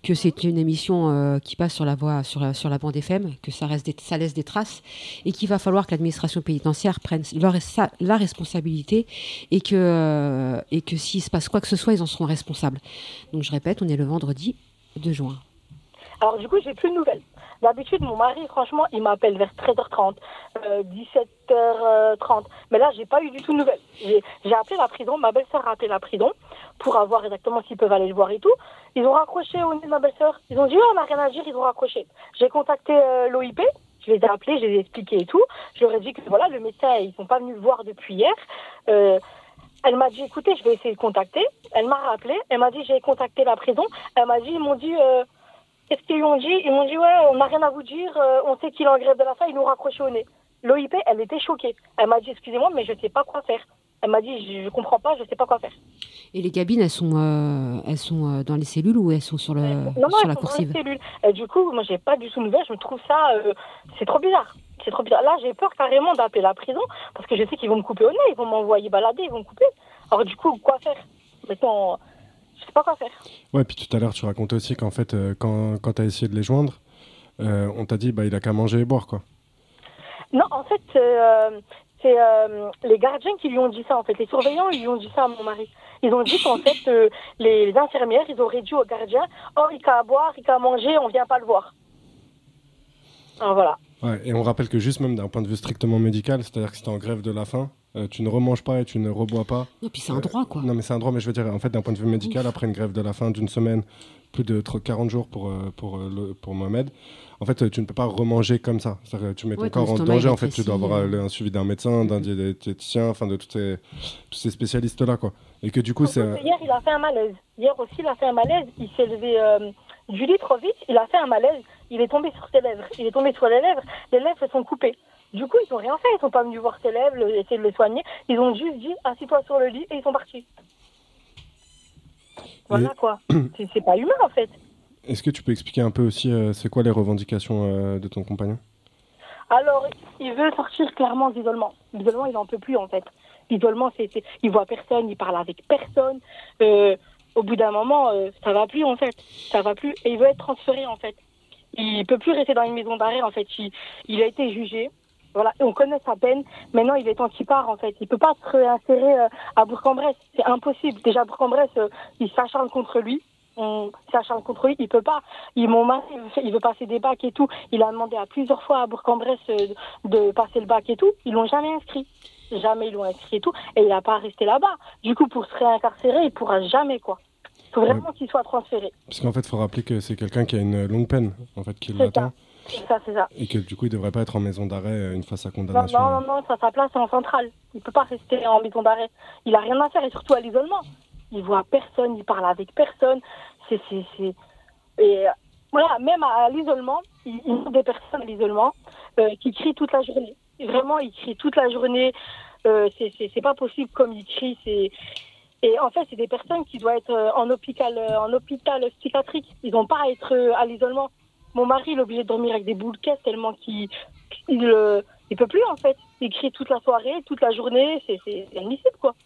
que c'est une émission euh, qui passe sur la voie, sur sur la bande FM, que ça, laisse des traces, et qu'il va falloir que l'administration pénitentiaire prenne la responsabilité, et que, euh, et que s'il se passe quoi que ce soit, ils en seront responsables. Donc je répète, on est le vendredi 2 juin. Alors du coup, j'ai plus de nouvelles. D'habitude, mon mari, franchement, il m'appelle vers 13h30, euh, 17h30. Mais là, j'ai pas eu du tout de nouvelles. J'ai appelé la prison, ma belle-sœur a appelé la prison pour avoir exactement s'ils peuvent aller le voir et tout. Ils ont raccroché au nez de ma belle-sœur. Ils ont dit, ouais, on n'a rien à dire, ils ont raccroché. J'ai contacté euh, l'OIP, je les ai appelés, je les ai expliqués et tout. Je leur ai dit que voilà, le médecin, ils sont pas venus le voir depuis hier. Euh, elle m'a dit, écoutez, je vais essayer de contacter. Elle m'a rappelé, elle m'a dit, j'ai contacté la prison. Elle m'a dit, ils m'ont dit, euh, Qu'est-ce qu'ils ont dit? Ils m'ont dit ouais, on n'a rien à vous dire, euh, on sait qu'il est en grève de la faim, ils nous raccroché au nez. L'OIP, elle était choquée. Elle m'a dit excusez-moi, mais je sais pas quoi faire. Elle m'a dit je, je comprends pas, je sais pas quoi faire. Et les cabines, elles sont, euh, elles sont euh, dans les cellules ou elles sont sur, le, non, non, sur elles la sont dans les cellules. Et du coup, moi j'ai pas du tout de nouvelles, je me trouve ça, euh, c'est trop bizarre. C'est trop bizarre. Là, j'ai peur carrément d'appeler la prison parce que je sais qu'ils vont me couper au nez, ils vont m'envoyer balader, ils vont me couper. Alors du coup, quoi faire? Maintenant, je sais pas quoi faire. Ouais, puis tout à l'heure, tu racontais aussi qu'en fait, euh, quand, quand tu as essayé de les joindre, euh, on t'a dit bah, il a qu'à manger et boire, quoi. Non, en fait, euh, c'est les gardiens qui lui ont dit ça. En fait, les surveillants ils lui ont dit ça à mon mari. Ils ont dit qu'en fait, les, les infirmières, ils auraient dit aux gardiens Oh, il a à boire, il a à manger, on vient pas le voir. Alors voilà. Ouais, et on rappelle que juste même d'un point de vue strictement médical, c'est-à-dire que t'es en grève de la faim, euh, tu ne remanges pas et tu ne rebois pas. Non, puis c'est un droit, quoi. Non, mais c'est un droit, mais je veux dire, en fait, d'un point de vue médical, après une grève de la faim d'une semaine, plus de tr- 40 jours pour, euh, pour, euh, le- pour Mohamed, en fait, tu ne peux pas remanger comme ça. C'est-à-dire que tu mets ton Ouais, ton corps en danger, en fait, tu dois avoir un suivi d'un médecin, d'un diététicien, enfin, de tous ces, tous ces spécialistes-là, quoi. Et que du coup, c'est. Hier, il a fait un malaise. Hier aussi, il a fait un malaise. Il s'est levé euh, du lit trop vite. Il a fait un malaise. Il est tombé sur ses lèvres. Il est tombé sur les lèvres. Les lèvres se sont coupées. Du coup, ils n'ont rien fait. Ils sont pas venus voir ses lèvres, essayer de le soigner. Ils ont juste dit assis-toi sur le lit et ils sont partis. Voilà quoi. [CLEARS THROAT] C'est- pas humain en fait. Est-ce que tu peux expliquer un peu aussi, euh, c'est quoi les revendications euh, de ton compagnon? Alors, il veut sortir clairement d'isolement. L'isolement, il n'en peut plus, en fait. L'isolement, c'est, il voit personne, il parle avec personne. Euh, au bout d'un moment, ça va plus, en fait. Ça va plus. Et il veut être transféré, en fait. Il peut plus rester dans une maison d'arrêt, en fait. Il, il a été jugé. Voilà. Et on connaît sa peine. Maintenant, il est temps qu'il part, en fait. Il peut pas se réinsérer euh, à Bourg-en-Bresse. C'est impossible. Déjà, Bourg-en-Bresse, euh, il s'acharne contre lui. On s'acharne contre lui. Il peut pas. Il, mon mari, il veut- passer des bacs et tout. Il a demandé à plusieurs fois à Bourg-en-Bresse euh, de passer le bac et tout. Ils l'ont jamais inscrit. Jamais ils l'ont inscrit et tout. Et il n'a pas resté là-bas. Du coup, pour se réincarcérer, il pourra jamais, quoi. Il faut vraiment qu'il soit transféré. Parce qu'en fait, il faut rappeler que c'est quelqu'un qui a une longue peine, en fait, qui l'attend. ça. C'est ça, c'est ça. Et que du coup, il devrait pas être en maison d'arrêt euh, une fois sa condamnation. non, non, non, ça, sa place est en centrale. Il peut pas rester en maison d'arrêt. Il a rien à faire et surtout à l'isolement. Il voit personne, il parle avec personne. C'est, c'est, c'est... Et euh, voilà, même à l'isolement, il y a des personnes à l'isolement euh, qui crient toute la journée. Vraiment, ils crient toute la journée. Euh, c'est, c'est, c'est pas possible comme ils crient. C'est... Et en fait, c'est des personnes qui doivent être en hôpital, en hôpital psychiatrique. Ils n'ont pas à être à l'isolement. Mon mari, il est obligé de dormir avec des boules de caisse tellement qu'il il, euh, il peut plus, en fait. Il crie toute la soirée, toute la journée. C'est, admissible, quoi.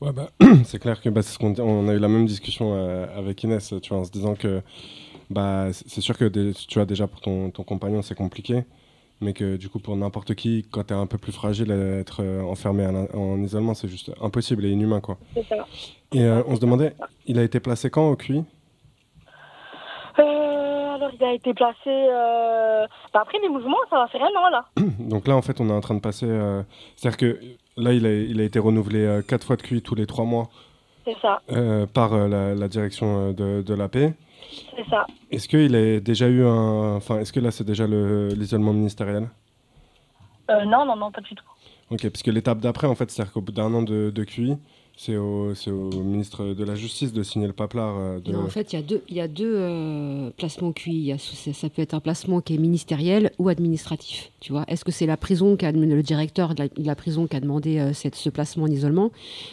Ouais, bah, [CLEARS THROAT] c'est clair que bah, c'est ce qu'on on a eu la même discussion euh, avec Inès, tu vois, en se disant que bah, c'est sûr que des- tu vois déjà pour ton, ton compagnon c'est compliqué, mais que du coup, pour n'importe qui, quand tu es un peu plus fragile, être euh, enfermé en isolement, c'est juste impossible et inhumain, quoi. Ça. Et on se demandait, il a été placé quand au QI? Il a été placé. euh, bah, après les mouvements, ça va faire un an là. [CLEARS THROAT] Donc là, en fait, on est en train de passer. euh, C'est-à-dire que là, il a, il a été renouvelé euh, quatre fois de QI tous les trois mois C'est ça, par la, la direction de, de l'AP. c'est ça. Est-ce qu'il a déjà eu un. Enfin, est-ce que là, c'est déjà le- l'isolement ministériel? Non, non, non, pas du tout. Ok, parce que l'étape d'après, en fait, c'est-à-dire qu'au bout d'un an de, de QI, c'est au, ministre de la Justice de signer le paplard. euh, de... Non, en fait, il y a deux, il y a deux euh, placements QI. Il y a- ça, ça peut être un placement qui est ministériel ou administratif. Tu vois, est-ce que c'est la prison qui a le directeur de la, de la prison qui a demandé euh, cette- ce placement en isolement,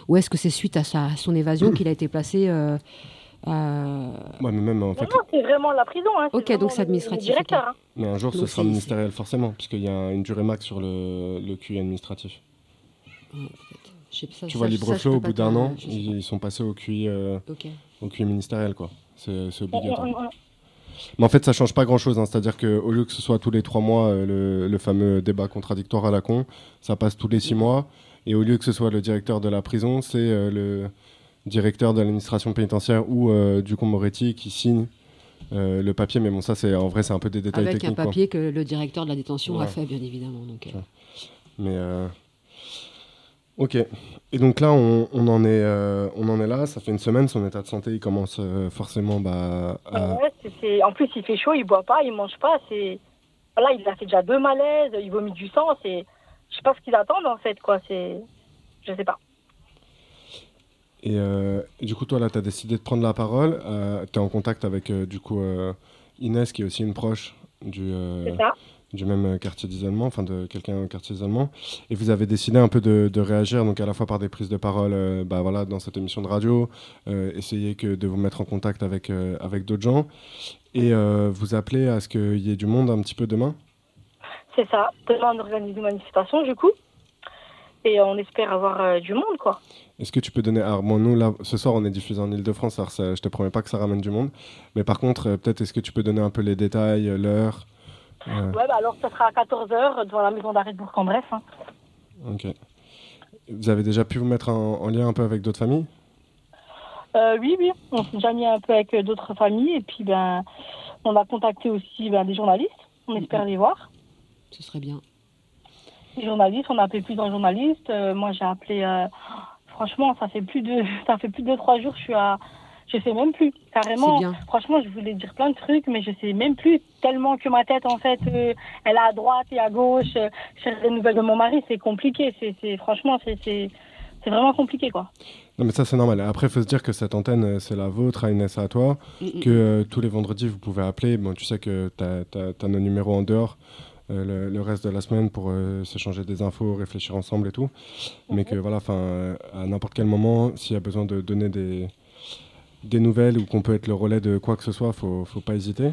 ou est-ce que c'est suite à, sa, à son évasion qu'il a été placé euh, Ouais, mais même en Non, fait, non, c'est vraiment la prison. Hein. Ok, donc c'est le- administratif, Le directeur. hein. mais un jour, ce sera ministériel forcément, puisqu'il y a une durée max sur le, le QI administratif. sais- ça- tu ça- vois, Libreflow, au bout d'un an, ils, ils sont passés au QI, euh, au QI ministériel, quoi. C'est obligatoire. Mais en fait, ça change pas grand-chose. hein. C'est-à-dire qu'au lieu que ce soit tous les trois mois euh, le, le fameux débat contradictoire à la con, ça passe tous les six mois. Et au lieu que ce soit le directeur de la prison, c'est euh, le directeur de l'administration pénitentiaire ou euh, du Moretti qui signe euh, le papier. Mais bon, ça, c'est en vrai, c'est un peu des détails Avec un techniques. quoi. papier que le directeur de la détention a fait, bien évidemment. Donc, euh, Mais euh, ok. Et donc là, on, on en est, euh, on en est là. Ça fait une semaine. Son état de santé, il commence euh, forcément bah, à, Ouais, c'est- En plus, il fait chaud, il boit pas, il mange pas. C'est voilà, il a fait déjà deux malaises, il vomit du sang. C'est, je sais pas ce qu'ils attendent en fait, quoi. C'est, je sais pas. Et, euh, et du coup, toi, là, tu as décidé de prendre la parole. tu es en contact avec, du coup, Inès, qui est aussi une proche du, C'est ça. Du même euh, quartier d'isolement, enfin de quelqu'un au quartier d'isolement. Et vous avez décidé un peu de, de réagir, donc à la fois par des prises de parole euh, bah, voilà, dans cette émission de radio, euh, essayer que de vous mettre en contact avec, euh, avec d'autres gens, et vous appeler à ce qu'il y ait du monde un petit peu demain? C'est ça. Demain, on organise une manifestation, du coup. Et on espère avoir du monde, quoi. Est-ce que tu peux donner. Alors, bon, nous, là, ce soir, on est diffusé en Ile-de-France, alors ça, je te promets pas que ça ramène du monde. Mais par contre, peut-être, est-ce que tu peux donner un peu les détails, l'heure? Ouais, bah alors, ça sera à 14h devant la maison d'arrêt de Bourg-en-Bresse. hein. Ok. Vous avez déjà pu vous mettre en, en lien un peu avec d'autres familles? Euh, oui, oui. On s'est déjà mis un peu avec euh, d'autres familles. Et puis, ben, on a contacté aussi ben, des journalistes. On espère les voir. ce serait bien. Les journalistes, on a appelé plusieurs journalistes. Euh, moi, j'ai appelé. euh, franchement, ça fait plus de, [LAUGHS] ça fait plus de trois jours. Je suis à, je sais même plus. Carrément. Franchement, je voulais dire plein de trucs, mais je sais même plus tellement que ma tête, en fait, euh, elle est à droite et à gauche. Euh, chercher des nouvelles de mon mari, c'est compliqué. C'est, franchement, c'est, vraiment compliqué, quoi. Non, mais ça, c'est normal. Après, il faut se dire que cette antenne, euh, c'est la vôtre, à Inès à toi. Mm, Que euh, tous les vendredis, vous pouvez appeler. Bon, tu sais que tu as, nos numéros en dehors. euh, le, le reste de la semaine pour euh, s'échanger des infos, réfléchir ensemble et tout. Mais que voilà, enfin, euh, à n'importe quel moment, s'il y a besoin de donner des, des nouvelles ou qu'on peut être le relais de quoi que ce soit, faut, faut pas hésiter.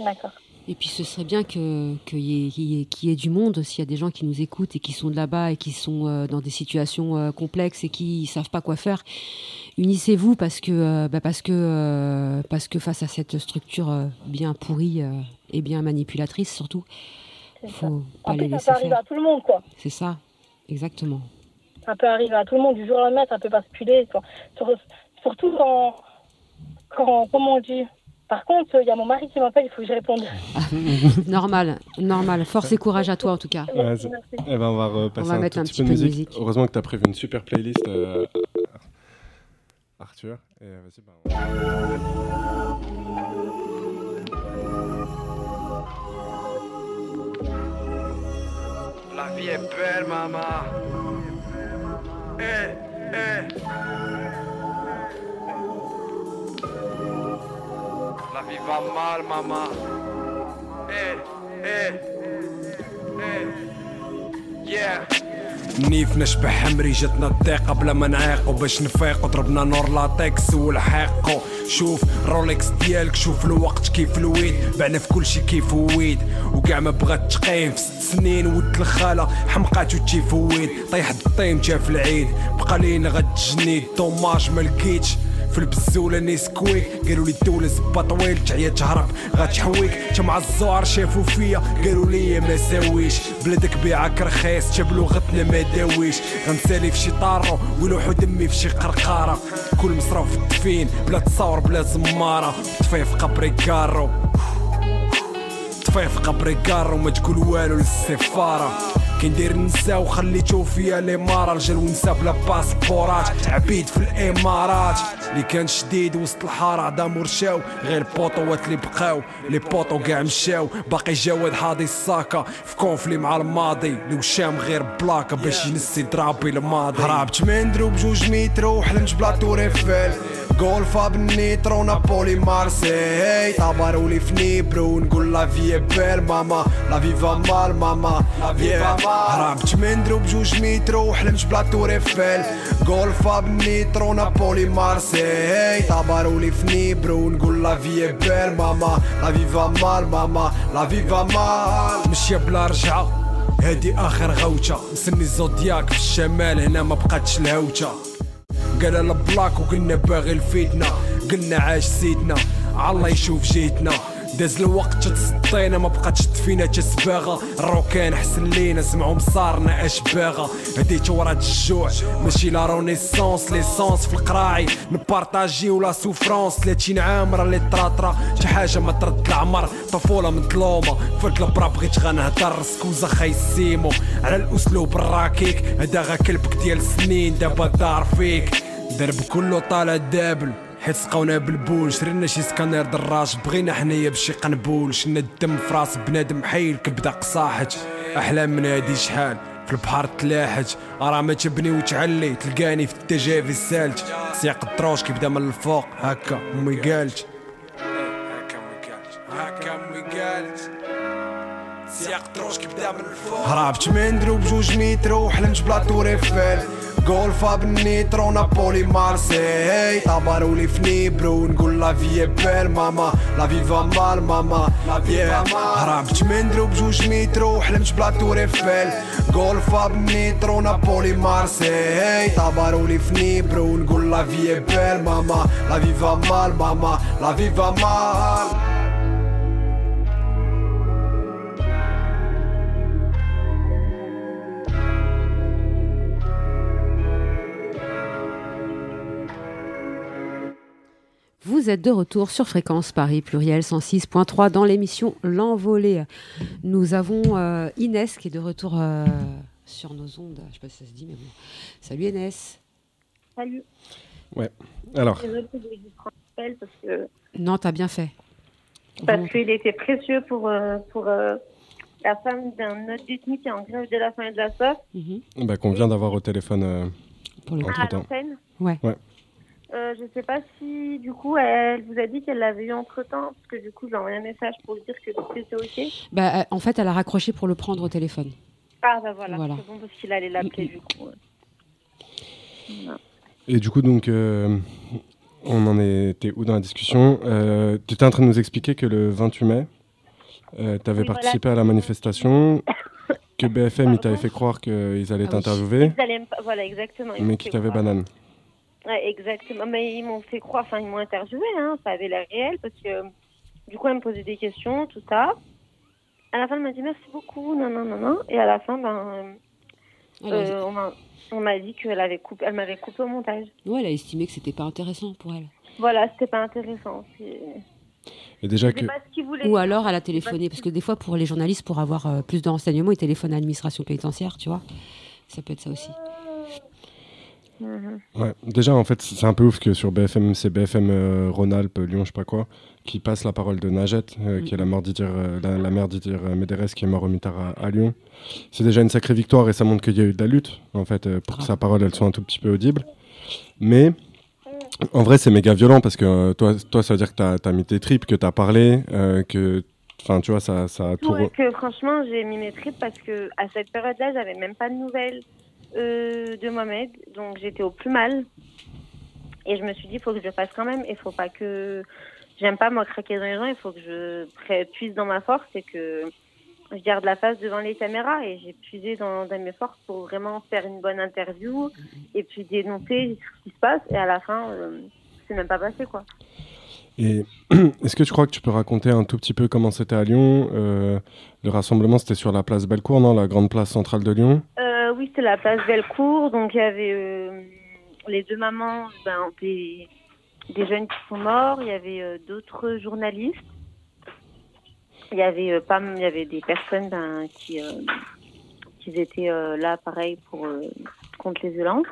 D'accord. Et puis ce serait bien que- qu'il y, ait- qu'il y y ait du monde, s'il y a des gens qui nous écoutent et qui sont de là-bas et qui sont euh, dans des situations euh, complexes et qui ne savent pas quoi faire. Unissez-vous parce que, euh, bah, parce, que, euh, parce que face à cette structure euh, bien pourrie euh, et bien manipulatrice surtout, il ça. faut pas En les plus, ça laisser peut arriver à tout le monde, quoi. C'est ça, exactement. Ça peut arriver à tout le monde du jour au lendemain, ça peut basculer. quoi. Sur- surtout quand, quand, comment on dit? Par contre, il y a mon mari qui m'appelle, il faut que je réponde. [LAUGHS] normal, normal. Force et courage à toi en tout cas. Ouais, Merci. Eh ben, on va repasser On va un mettre tout un petit petit peu de peu de musique. musique. Heureusement que tu as prévu une super playlist, euh, Arthur. Et euh, vas-y, bah, La vie est belle, maman. Eh, eh. La vie va mal, maman. Eh, eh, eh. Yeah. نيف نشبه حمري جاتنا الضيقة بلا ما نعيقو باش نفيقو. ضربنا نور لاتكس والحيقو شوف رولكس ديالك شوف الوقت كيف الويد. بعنا في كل شي كيف ويد. وكاع ما بغات تقيم في ست سنين. ود الخالة حمقات وتيفويد طيح الطيم جا في العيد. بقى لينا غد جنيد. دوماج ما لقيتش في البزولة نسكويك قالوا لي الدولة زبا طويل تعيا تهرب غتحويك جمع الزوار شافوا فيا قالوا لي ما ساويش. بلادك بيعك رخيص جاب لغتنا ما داويش. غنسالي في شي طارو ويلوحو دمي في شي قرقارة. كل مصروف في الدفين بلا تصاور بلا زمارة. طفيف قبري كارو. طفيف قبري كارو ما تقول والو للسفارة. كندير نسا وخليتو فيا الإمارة رجال ونسا بلا باسبورات عبيد في الإمارات. اللي كان شديد وسط الحارة عدا مرشاو غير البوطوات اللي بقاو. لي بوطو كاع مشاو باقي جواد حاضي الساكا. في كونفلي مع الماضي اللي وشام غير بلاكا باش ينسي درابي الماضي. هربت من دروب جوج مترو حلمت بلا تور ايفيل غولفا بالنيترو نابولي مارسي طابرولي في نيبرو نقول لا في بيل ماما لا فيفا مال ماما لا فيفا مال هربت من دروب جوج مترو حلمت بلا تور ايفيل غولفا بالنيترو نابولي مارسي طابرولي في نيبرو نقول لا في بيل ماما لا فيفا مال ماما لا فيفا مال مشي بلا رجعه هادي اخر غوته مسني زودياك في الشمال هنا ما بقاتش الهوته قال البلاك وقلنا باغي الفتنة قلنا عاش سيدنا. الله يشوف جيتنا. داز الوقت تصدينا ما بقاتش تفينا تسباغة الروكان حسن لينا سمعوا مصارنا اشباغة هديت ورا الجوع. ماشي لا رونيسونس ليسونس في القراعي. نبارطاجي ولا سوفرونس 30 عام راه لي طراطرا شي حاجة ما ترد العمر طفولة مظلومة فلت البرا بغيت غنهدر سكوزا خاي سيمو. على الأسلوب الراكيك. هدا غا كلبك ديال سنين. دابا دار فيك. درب كله طالع دابل حيت سقاونا بالبول شرينا شي سكانير دراج بغينا حنايا بشي قنبول. شنا الدم في راس بنادم حي كبدا قصاحت احلام من هادي شحال؟ في البحر تلاحت راه ما تبني وتعلي تلقاني في التجافي السالت سياق الدروش كيبدا من الفوق هكا امي قالت هكا امي قالت سياق دروش كيبدا من الفوق. هربت من دروب جوج مترو حلمت بلا تور Golfa b'nitro Napoli Marseille. Tabaru li f'nibru Ngun la vie per mama. La viva mal mama. La vie mal. Ram, ġmendru bġuġ mitru Ħlimt bla tur Eiffel Golfa b'nitro Napoli Marseille. Tabaru li f'nibru Ngun la vie per mama. La viva mal mama. La viva mal. Vous êtes de retour sur Fréquence Paris Pluriel 106.3 dans l'émission L'Envolée. Nous avons euh, Inès qui est de retour euh, sur nos ondes. Je ne sais pas si ça se dit, mais bon. Salut Inès. Salut. Ouais. Alors, Désolée de vous prendre l'appel parce que Non, t'as bien fait. parce qu'il était précieux pour euh, pour euh, la femme d'un autre détenu qui est en grève de la faim et de la soif. Mhm. bah, qu'on vient d'avoir au téléphone euh, Pour le à l'antenne. Ouais. Ouais. Euh, je sais pas si du coup elle vous a dit qu'elle l'avait eu entre temps parce que du coup j'ai envoyé un message pour lui dire que c'était ok. Bah, euh, en fait, elle a raccroché pour le prendre au téléphone. Ah bah voilà, Voilà. c'est bon parce qu'il allait l'appeler du coup. Et du coup, donc, euh, on en était où dans la discussion? Euh, Tu étais en train de nous expliquer que le 28 mai, tu avais Oui, voilà. participé à la manifestation, que BFM il t'avait fait croire qu'ils allaient Ah t'interviewer, Ils allaient Voilà exactement. ils mais qu'ils t'avaient banane. Ouais, exactement. Mais ils m'ont fait croire, enfin, ils m'ont interviewé, hein, ça avait l'air réel, parce que du coup, elle me posait des questions, tout ça. À la fin, elle m'a dit merci beaucoup, non, non, non, non. Et à la fin, ben, Elle a, euh, on m'a- on m'a dit qu'elle avait coupé, elle m'avait coupé au montage. ouais, elle a estimé que c'était pas intéressant pour elle. Voilà, c'était pas intéressant. c'est- Et déjà que. Ou alors, elle a téléphoné. Parce que des fois, pour les journalistes, pour avoir euh, plus de renseignements, ils téléphonent à l'administration pénitentiaire, tu vois. Ça peut être ça aussi. Mhm. Ouais. Déjà, en fait, c'est un peu ouf que sur BFM, c'est BFM euh, Rhône-Alpes, Lyon, je sais pas quoi, qui passe la parole de Najette, euh, Mm. qui est la, mort euh, la, la mère d'Idir euh, Médérès, qui est mort au mitard à, à Lyon. C'est déjà une sacrée victoire et ça montre qu'il y a eu de la lutte, en fait, euh, pour que sa parole, elle soit un tout petit peu audible. Mais en vrai, c'est méga violent parce que toi, toi, ça veut dire que t'as as mis tes tripes, que t'as parlé, que. Enfin, tu vois, ça, ça a tout. Ouais, que franchement, j'ai mis mes tripes parce que à cette période-là, j'avais même pas de nouvelles euh, de Mohamed, donc j'étais au plus mal. Et je me suis dit, il faut que je le fasse quand même. Il faut pas que j'aime pas moi craquer dans les gens. Il faut que je puise dans ma force et que je garde la face devant les caméras. Et j'ai puisé dans, dans mes forces pour vraiment faire une bonne interview et puis dénoncer ce qui se passe. Et à la fin, euh, c'est même pas passé, quoi. Et [CLEARS THROAT] est-ce que tu crois que tu peux raconter un tout petit peu comment c'était à Lyon? Euh, Le rassemblement, c'était sur la place Bellecour, non? La grande place centrale de Lyon? Euh, oui, c'était la place Bellecour. Donc, il y avait euh, les deux mamans ben, des, des jeunes qui sont morts. Il y avait euh, d'autres journalistes. Il y avait euh, pas, il y avait des personnes ben, qui, qui étaient là, pareil, pour contre les violences.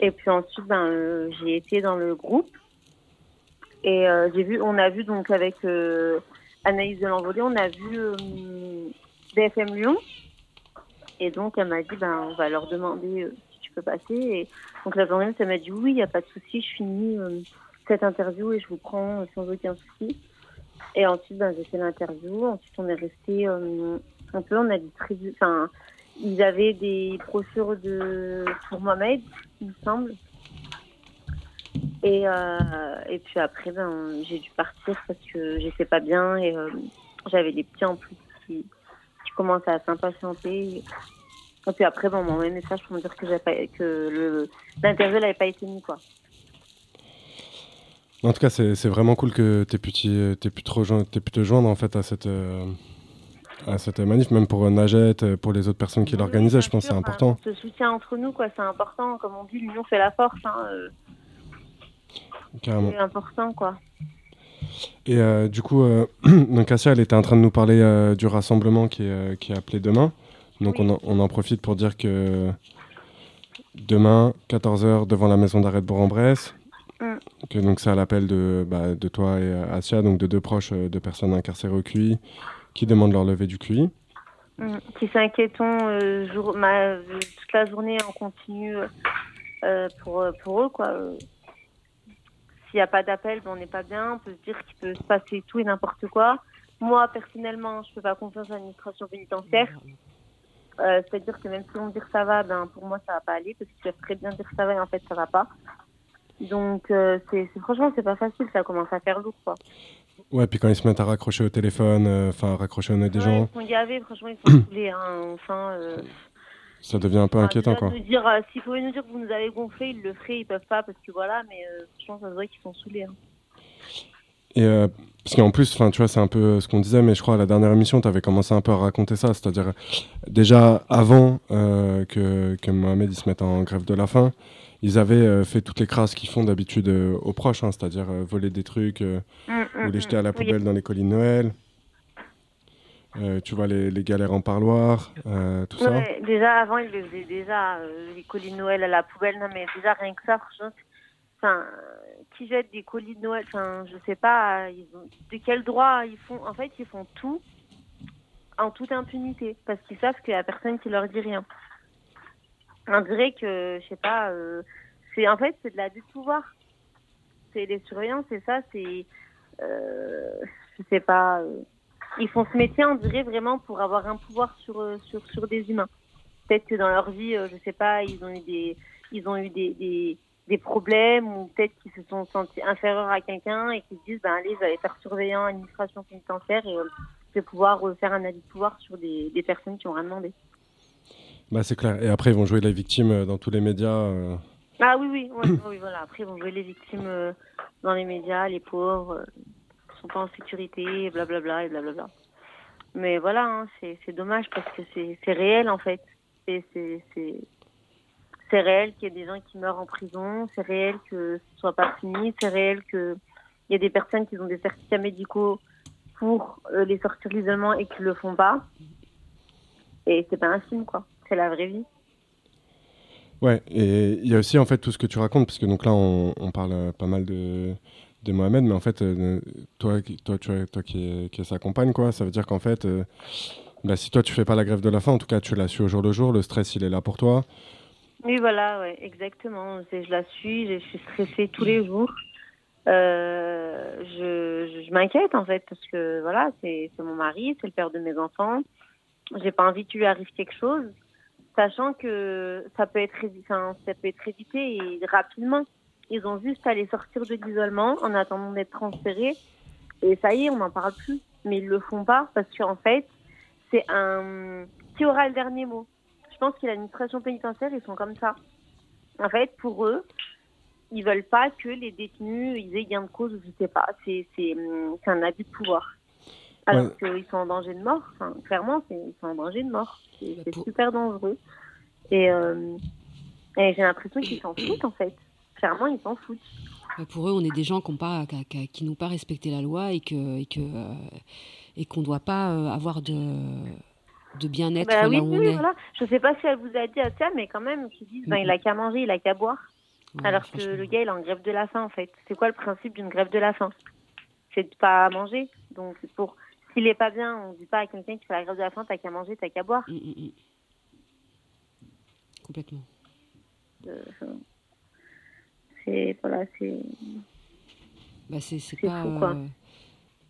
Et puis ensuite, ben, j'ai été dans le groupe. Et j'ai vu, on a vu donc avec Anaïs de l'Envolée, on a vu BFM Lyon. Et donc, elle m'a dit, ben, on va leur demander euh, si tu peux passer. Et donc, la journaliste, elle m'a dit, oui, il n'y a pas de souci, je finis euh, cette interview et je vous prends euh, sans aucun souci. Et ensuite, ben, j'ai fait l'interview. Ensuite, on est resté un peu, on a enfin, ils avaient des brochures de, pour Mohamed, il me semble. Et, et puis après, ben, j'ai dû partir parce que j'étais pas bien et j'avais des petits en plus qui, qui commençaient à s'impatienter. Et puis après, on m'a envoyé un message pour me dire que, pas, l'interview n'avait pas été mise. Quoi. En tout cas, c'est vraiment cool que tu aies, pu pu te rejoindre, t'aies pu te joindre en fait à cette, euh, à cette manif, même pour euh, Najette, pour les autres personnes qui l'organisaient, je pense que c'est important. Ce soutien entre nous, quoi, c'est important. Comme on dit, l'union fait la force. Hein, euh, c'est important, quoi. Et euh, du coup, euh, [CLEARS THROAT] donc Assia, elle était en train de nous parler euh, du rassemblement qui est, euh, qui est appelé demain. Donc on, en, on en profite pour dire que demain, 14h, devant la maison d'arrêt de Bourg-en-Bresse, Mm. que donc c'est à l'appel de, bah, de toi et Assia, donc de deux proches de personnes incarcérées au QI, qui demandent leur levée du QI. Mm. Qui s'inquiétons jour, ma- toute la journée en continu pour, pour eux. quoi. S'il n'y a pas d'appel, ben, on n'est pas bien. On peut se dire qu'il peut se passer tout et n'importe quoi. Moi, personnellement, je ne fais pas confiance à l'administration pénitentiaire. Euh, C'est-à-dire que même si on dit que ça va, ben, pour moi, ça va pas aller parce qu'ils peuvent très bien dire que ça va et en fait, ça va pas. Donc, euh, c'est franchement, c'est pas facile. Ça commence à faire lourd. Quoi. Ouais, puis quand ils se mettent à raccrocher au téléphone, euh, enfin à raccrocher au nez des Ouais, gens, Ils sont gavés, franchement, ils sont saoulés. Hein. Enfin, euh, ça devient un peu Enfin, inquiétant quoi. dire, euh, S'il pouvait nous dire que vous nous avez gonflé, ils le feraient, ils peuvent pas parce que voilà, mais euh, franchement, ça se voit qu'ils sont saoulés. hein. Et euh, parce qu'en plus, tu vois, c'est un peu euh, ce qu'on disait, mais je crois à la dernière émission, tu avais commencé un peu à raconter ça, c'est-à-dire déjà avant euh, que, que Mohamed il se mette en grève de la faim, ils avaient euh, fait toutes les crasses qu'ils font d'habitude aux proches, hein, c'est-à-dire voler des trucs euh, Mm, ou les jeter à la. Oui. poubelle dans les collines Noël. Euh, tu vois, les, les galères en parloir, euh, tout ça. Déjà avant, ils le faisaient déjà, euh, les colis de Noël à la poubelle. Non, mais déjà, rien que ça, franchement, enfin, qui jette des colis de Noël, enfin, je sais pas, ils ont, de quel droit ils font? En fait, ils font tout en toute impunité parce qu'ils savent qu'il y a personne qui leur dit rien. On dirait que, je sais pas, c'est en fait, c'est de l'abus de pouvoir. C'est les surveillants, c'est ça, c'est, je sais pas. Ils font ce métier, on dirait vraiment pour avoir un pouvoir sur euh, sur sur des humains. Peut-être que dans leur vie, euh, je sais pas, ils ont eu des ils ont eu des des, des problèmes ou peut-être qu'ils se sont sentis inférieurs à quelqu'un et qu'ils se disent ben allez, je vais aller faire surveillant administration pénitentiaire et euh, je vais pouvoir euh, faire un avis de pouvoir sur des des personnes qui ont rien demandé. Bah, c'est clair. Et après, ils vont jouer les victimes dans tous les médias. euh. Ah oui oui, ouais, [COUGHS] oui voilà. Après ils vont jouer les victimes dans les médias, les pauvres sont pas en sécurité, blablabla et blablabla. Mais voilà, hein, c'est dommage parce que c'est réel en fait. C'est réel qu'il y ait des gens qui meurent en prison, c'est réel que ce soit pas fini, c'est réel que il y a des personnes qui ont des certificats médicaux pour euh, les sortir de l'isolement et qui le font pas. Et c'est pas un film quoi, c'est la vraie vie. Ouais, et il y a aussi en fait tout ce que tu racontes, parce que donc là on, parle pas mal de, de Mohamed, mais en fait, toi, toi, as- toi qui, qui est sa compagne, quoi, ça veut dire qu'en fait, euh, bah, si toi tu fais pas la grève de la faim, en tout cas tu l'as su au jour le jour, le stress il est là pour toi. Oui, voilà, ouais, exactement. Je la suis, je suis stressée tous les jours. Euh, je je, m'inquiète en fait parce que voilà, c'est mon mari, c'est le père de mes enfants. J'ai pas envie qu'il lui arrive quelque chose, sachant que ça peut être ça peut être évité et rapidement. Ils ont juste à les sortir de l'isolement en attendant d'être transférés et ça y est, on n'en parle plus. Mais ils le font pas parce qu'en fait, c'est un qui aura le dernier mot? Je pense que l'administration pénitentiaire, ils sont comme ça. En fait, pour eux, ils veulent pas que les détenus ils aient gain de cause, je sais pas. C'est un abus de pouvoir. Alors Ouais. qu'ils sont en danger de mort. Enfin, clairement, c'est- ils sont en danger de mort. C'est c'est pour- super dangereux. Et, euh, et j'ai l'impression qu'ils s'en foutent en fait. Clairement, ils s'en foutent. Bah, Pour eux, on est des gens qui n'ont pas, qui- qui- qui n'ont pas respecté la loi et que et que euh, et qu'on ne doit pas euh, avoir de de bien-être Bah là oui, où on est. voilà. Je sais pas si elle vous a dit à ça, mais quand même, qu'ils disent, ben, il a qu'à manger, il a qu'à boire. Ouais, Alors que le gars, il est en grève de la faim, en fait. C'est quoi le principe d'une grève de la faim? C'est de pas manger. Donc, pour. S'il est pas bien, on dit pas à quelqu'un qui fait la grève de la faim, t'as qu'à manger, t'as qu'à boire. Mm, mm, mm. Complètement. Euh, c'est. Voilà, c'est. Bah, c'est c'est C'est pas. fou, quoi. euh,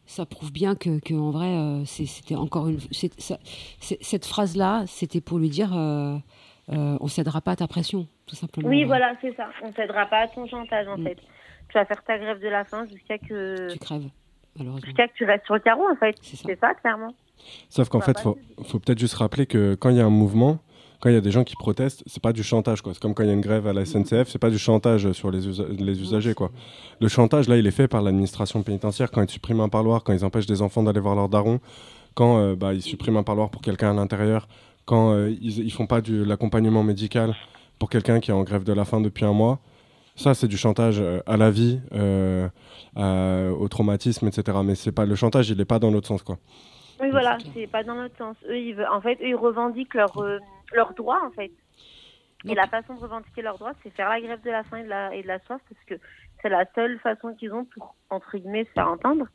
ça prouve bien que, que en vrai, euh, c'était encore une. c'est- ça- c'est- cette phrase-là, c'était pour lui dire, euh, euh, on cédera pas à ta pression, tout simplement. Oui, voilà, c'est ça. On t'aidera pas à ton chantage, en Mm. fait. Tu vas faire ta grève de la faim jusqu'à que. Tu crèves, malheureusement. Jusqu'à que tu restes sur le carreau, en fait. C'est ça. C'est ça, clairement. Sauf qu'en Ça fait, va faut, faut peut-être juste rappeler que quand il y a un mouvement, quand il y a des gens qui protestent, c'est pas du chantage quoi. C'est comme quand il y a une grève à la SNCF, c'est pas du chantage sur les, usa- les usagers quoi. Le chantage là, il est fait par l'administration pénitentiaire quand ils suppriment un parloir, quand ils empêchent des enfants d'aller voir leur daron, quand euh, bah, ils suppriment un parloir pour quelqu'un à l'intérieur, quand euh, ils, ils font pas de l'accompagnement médical pour quelqu'un qui est en grève de la faim depuis un mois. Ça, c'est du chantage euh, à la vie, euh, à- au traumatisme, etc. Mais c'est pas le chantage, il est pas dans l'autre sens quoi. Oui, voilà, c'est pas dans l'autre sens. Eux, ils veulent, en fait, eux, ils revendiquent leurs euh, leurs droits, en fait. Et la façon de revendiquer leurs droits, c'est faire la grève de la faim et de la, et de la soif, parce que c'est la seule façon qu'ils ont pour, entre guillemets, se faire entendre.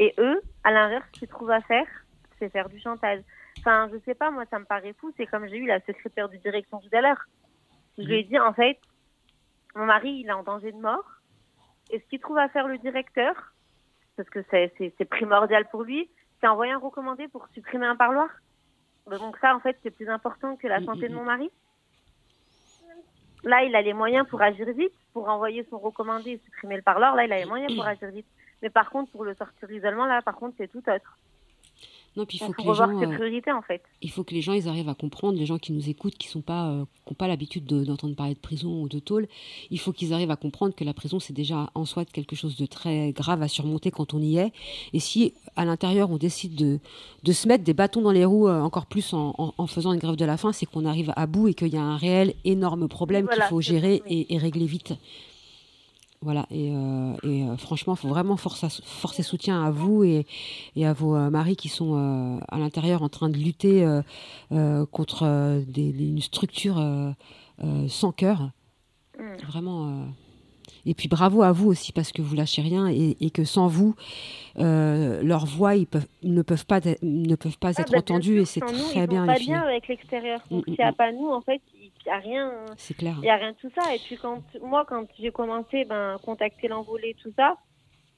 Et eux, à l'inverse, ce qu'ils trouvent à faire, c'est faire du chantage. Enfin, je sais pas, moi, ça me paraît fou. C'est comme j'ai eu la secrétaire de direction tout à l'heure. Je lui ai dit, en fait, mon mari, il est en danger de mort. Et ce qu'il trouve à faire le directeur, parce que c'est primordial pour lui, c'est envoyer un recommandé pour supprimer un parloir. Donc ça, en fait, c'est plus important que la Mm, santé mm, de mon mari. Là, il a les moyens pour agir vite, pour envoyer son recommandé et supprimer le parloir. Là, il a les moyens pour agir vite. Mais par contre, pour le sortir d'isolement, là, par contre, c'est tout autre. Non, puis il faut que les gens, euh, en fait. il faut que les gens ils arrivent à comprendre, les gens qui nous écoutent, qui sont pas, euh, qui ont pas l'habitude de- d'entendre parler de prison ou de tôle, il faut qu'ils arrivent à comprendre que la prison c'est déjà en soi quelque chose de très grave à surmonter quand on y est. Et si à l'intérieur on décide de, de se mettre des bâtons dans les roues euh, encore plus en, en- en faisant une grève de la faim, c'est qu'on arrive à bout et qu'il y a un réel énorme problème Voilà, qu'il faut gérer et régler vite. Voilà, et, euh, et, euh, franchement, il faut vraiment force, à- force et soutien à vous et, et à vos euh, maris qui sont à l'intérieur en train de lutter contre des- des- une structure sans cœur. Mm. Vraiment. Et puis bravo à vous aussi parce que vous lâchez rien et, et que sans vous, leurs voix ils peuvent, ils ne peuvent pas, être- ne peuvent pas Ah, être bah, sûr, et c'est nous, très ils bien vont les pas bien avec l'extérieur. Donc, Mm, s'il n'y a mm. pas nous, en fait, n'y a rien. C'est clair. Il n'y a rien de tout ça. Et puis, quand, moi, quand j'ai commencé ben, à contacter l'envolée, tout ça,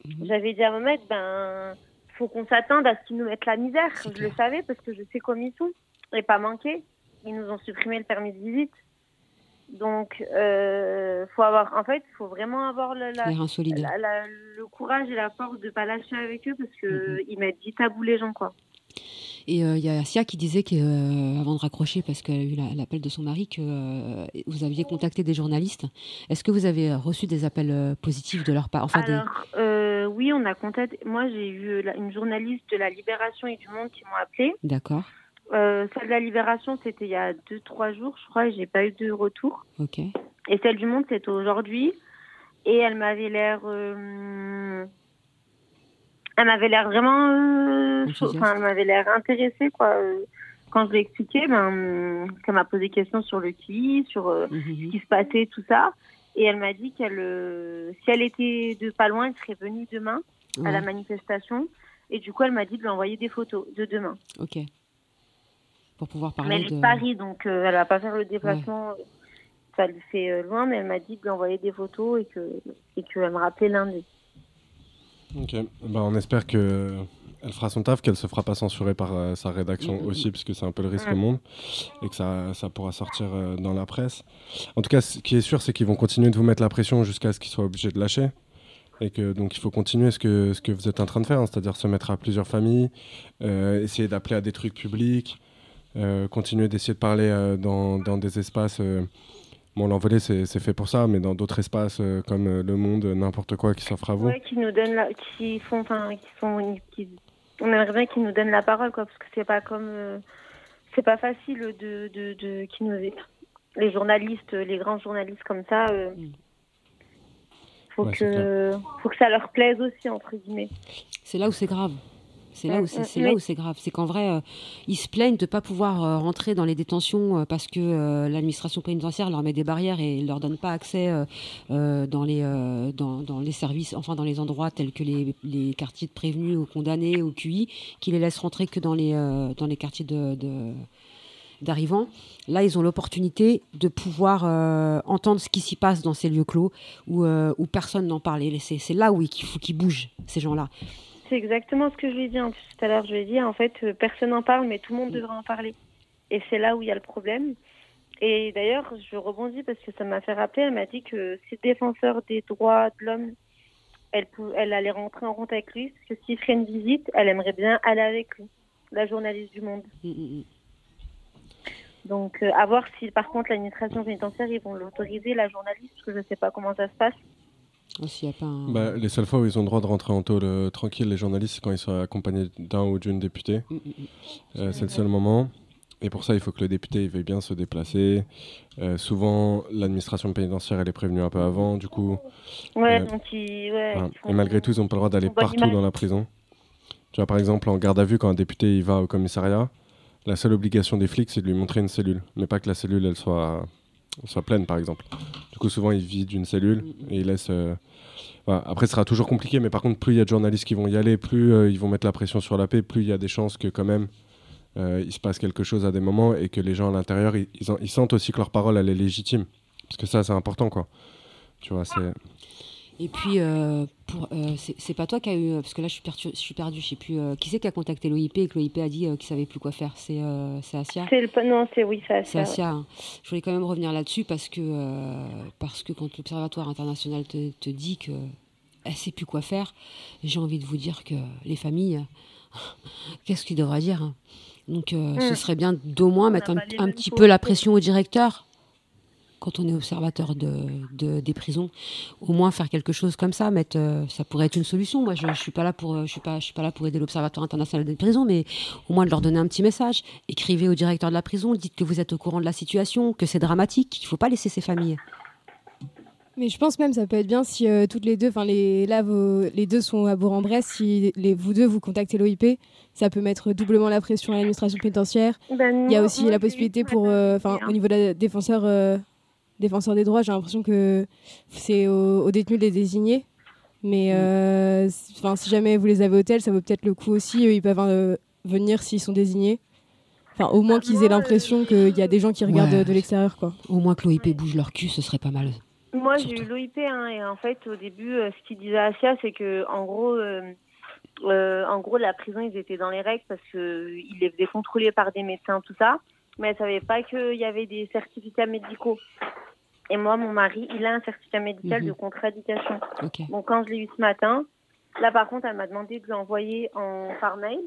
Mhm. j'avais dit à Mohamed, ben, faut qu'on s'attende à ce qu'ils nous mettent la misère. Je le savais parce que je sais comme ils sont. Et pas manqué. Ils nous ont supprimé le permis de visite. Donc, euh, faut avoir, en fait, il faut vraiment avoir le, la- la- la- le courage et la force de ne pas lâcher avec eux parce que Mhm. ils mettent vite à bout les gens, quoi. Et euh, il y a Sia qui disait que, euh, avant de raccrocher, parce qu'elle a eu la- l'appel de son mari, que euh, vous aviez contacté des journalistes. Est-ce que vous avez reçu des appels positifs de leur part Enfin, Alors, oui, on a contacté. Moi, j'ai eu une journaliste de la Libération et du Monde qui m'ont appelé. D'accord, celle de la Libération, c'était il y a deux, trois jours, je crois, et j'ai pas eu de retour. ok. Et celle du Monde, c'était aujourd'hui. Et elle m'avait l'air. Elle m'avait l'air vraiment. euh. Enfin, elle m'avait l'air intéressée, quoi. Euh, Quand je l'ai expliqué, ben, qu'elle m'a posé des questions sur le qui, sur euh, Mhm, ce mhm. qui se passait, tout ça. Et elle m'a dit qu'elle, si elle était de pas loin, elle serait venue demain à la Ouais, manifestation. Et du coup, elle m'a dit de lui envoyer des photos de demain. Ok. Pour pouvoir Mais parler elle est de de. Paris, donc euh, elle va pas faire le déplacement. Ça lui fait euh, loin, mais elle m'a dit de lui envoyer des photos et que et qu'elle me rappelait lundi. Ok, bah, on espère que elle fera son taf, qu'elle se fera pas censurer par euh, sa rédaction Mhm. aussi, puisque c'est un peu le risque au monde, et que ça, ça pourra sortir euh, dans la presse. En tout cas, ce qui est sûr, c'est qu'ils vont continuer de vous mettre la pression jusqu'à ce qu'ils soient obligés de lâcher. Et que donc il faut continuer ce que, ce que vous êtes en train de faire, hein, c'est-à-dire se mettre à plusieurs familles, euh, essayer d'appeler à des trucs publics, euh, continuer d'essayer de parler euh, dans, dans des espaces. Bon, l'envolée, c'est fait pour ça, mais dans d'autres espaces euh, comme euh, Le Monde, euh, n'importe quoi qui s'offre à vous. Qui nous donnent la, qui font, enfin, qui sont, qui- on aimerait bien qu'ils nous donnent la parole, quoi, parce que c'est pas comme, euh, c'est pas facile de, de, de, qui nous, les journalistes, les grands journalistes comme ça, euh, faut Ouais, que, faut que ça leur plaise aussi entre guillemets. C'est là où c'est grave. C'est là Mm, où c'est mm, c'est là oui. où c'est grave. C'est qu'en vrai, euh, ils se plaignent de ne pas pouvoir euh, rentrer dans les détentions euh, parce que l'administration pénitentiaire leur met des barrières et ne leur donne pas accès dans, les, dans, dans les services, enfin dans les endroits tels que les, les quartiers de prévenus ou condamnés ou QI, qui les laissent rentrer que dans les, dans les quartiers de- de, d'arrivants. Là, ils ont l'opportunité de pouvoir euh, entendre ce qui s'y passe dans ces lieux clos où, euh, où personne n'en parle. C'est là où il faut qu'ils bougent, ces gens-là. C'est exactement ce que je lui ai dit en plus tout à l'heure. Je lui ai dit en fait euh, personne n'en parle, mais tout le monde devrait en parler. Et c'est là où il y a le problème. Et d'ailleurs, je rebondis parce que ça m'a fait rappeler. Elle m'a dit que si défenseur des droits de l'homme, elle, elle allait rentrer en compte avec lui, parce que s'il ferait une visite, elle aimerait bien aller avec lui, la journaliste du Monde. Mm, mm, mm. Donc, euh, à voir si par contre l'administration pénitentiaire ils vont l'autoriser, la journaliste, parce que je ne sais pas comment ça se passe. Aussi, y a pas un- Bah, les seules fois où ils ont le droit de rentrer en tôle euh, tranquille, les journalistes, c'est quand ils sont accompagnés d'un ou d'une députée. Mm, mm, mm. Euh, c'est le seul moment. Et pour ça, il faut que le député il veuille bien se déplacer. Euh, souvent, l'administration pénitentiaire, elle est prévenue un peu avant. Du coup, Ouais, Euh, donc ils, ouais, voilà. ils font- et malgré tout, ils n'ont pas le droit d'aller partout dans la prison. Tu vois, par exemple, en garde à vue, quand un député il va au commissariat, la seule obligation des flics, c'est de lui montrer une cellule. Mais pas que la cellule, elle soit, soit pleine, par exemple. Du coup, souvent, il vide une cellule et il laisse... euh, voilà. Après, ce sera toujours compliqué, mais par contre, plus il y a de journalistes qui vont y aller, plus euh, ils vont mettre la pression sur la paix, plus il y a des chances que quand même euh, il se passe quelque chose à des moments et que les gens à l'intérieur, ils, ils ils sentent aussi que leur parole, elle est légitime. Parce que ça, c'est important, quoi. Tu vois, c'est... Et puis, euh, pour, euh, c'est c'est pas toi qui a eu. Parce que là, je suis, perdu, je suis perdu. Je sais plus. euh, qui c'est qui a contacté l'OIP et que l'OIP a dit euh, qu'il savait plus quoi faire? C'est euh, c'est Asia? C'est le non, c'est oui, ça. C'est Asia. hein. Je voulais quand même revenir là-dessus parce que, parce que quand l'Observatoire international te, te dit que elle sait plus quoi faire, j'ai envie de vous dire que les familles, [LAUGHS] qu'est-ce qu'ils devraient dire hein? Donc, ce Mm. serait bien d'au moins mettre un, petit peu la pression au directeur quand on est observateur de, de- des prisons, au moins faire quelque chose comme ça, mettre, euh, ça pourrait être une solution. Moi, je, je suis pas là pour, euh, je suis pas, je suis pas là pour aider l'Observatoire international des prisons, mais au moins de leur donner un petit message. Écrivez au directeur de la prison, dites que vous êtes au courant de la situation, que c'est dramatique, qu'il faut pas laisser ces familles. Mais je pense même ça peut être bien si euh, toutes les deux, enfin les là vos- les deux sont à Bourg-en-Bresse, si les, vous deux vous contactez l'OIP, ça peut mettre doublement la pression à l'administration pénitentiaire. Ben, Il y a aussi la possibilité pour, euh, enfin hein. au niveau de la défenseur, euh, défenseur des droits, j'ai l'impression que c'est aux, aux détenus de les désigner. Mais euh, c- enfin si jamais vous les avez au tel, ça vaut peut-être le coup aussi. Eux, ils peuvent euh, venir s'ils sont désignés. Enfin au moins qu'ils aient l'impression qu'il y a des gens qui regardent Ouais. de l'extérieur, quoi. Au moins que l'OIP bouge leur cul, ce serait pas mal. Moi, j'ai eu l'OIP, hein, et en fait, au début, euh, ce qu'il disait à Asia, c'est que, en gros, euh, euh, en gros, la prison, ils étaient dans les règles parce que ils les faisaient contrôler par des médecins, tout ça, mais elle savait pas qu'il y avait des certificats médicaux. Et moi, mon mari, il a un certificat médical Mhm. de contradiction. Ok. Donc, quand je l'ai eu ce matin, là, par contre, elle m'a demandé de lui envoyer en, par mail.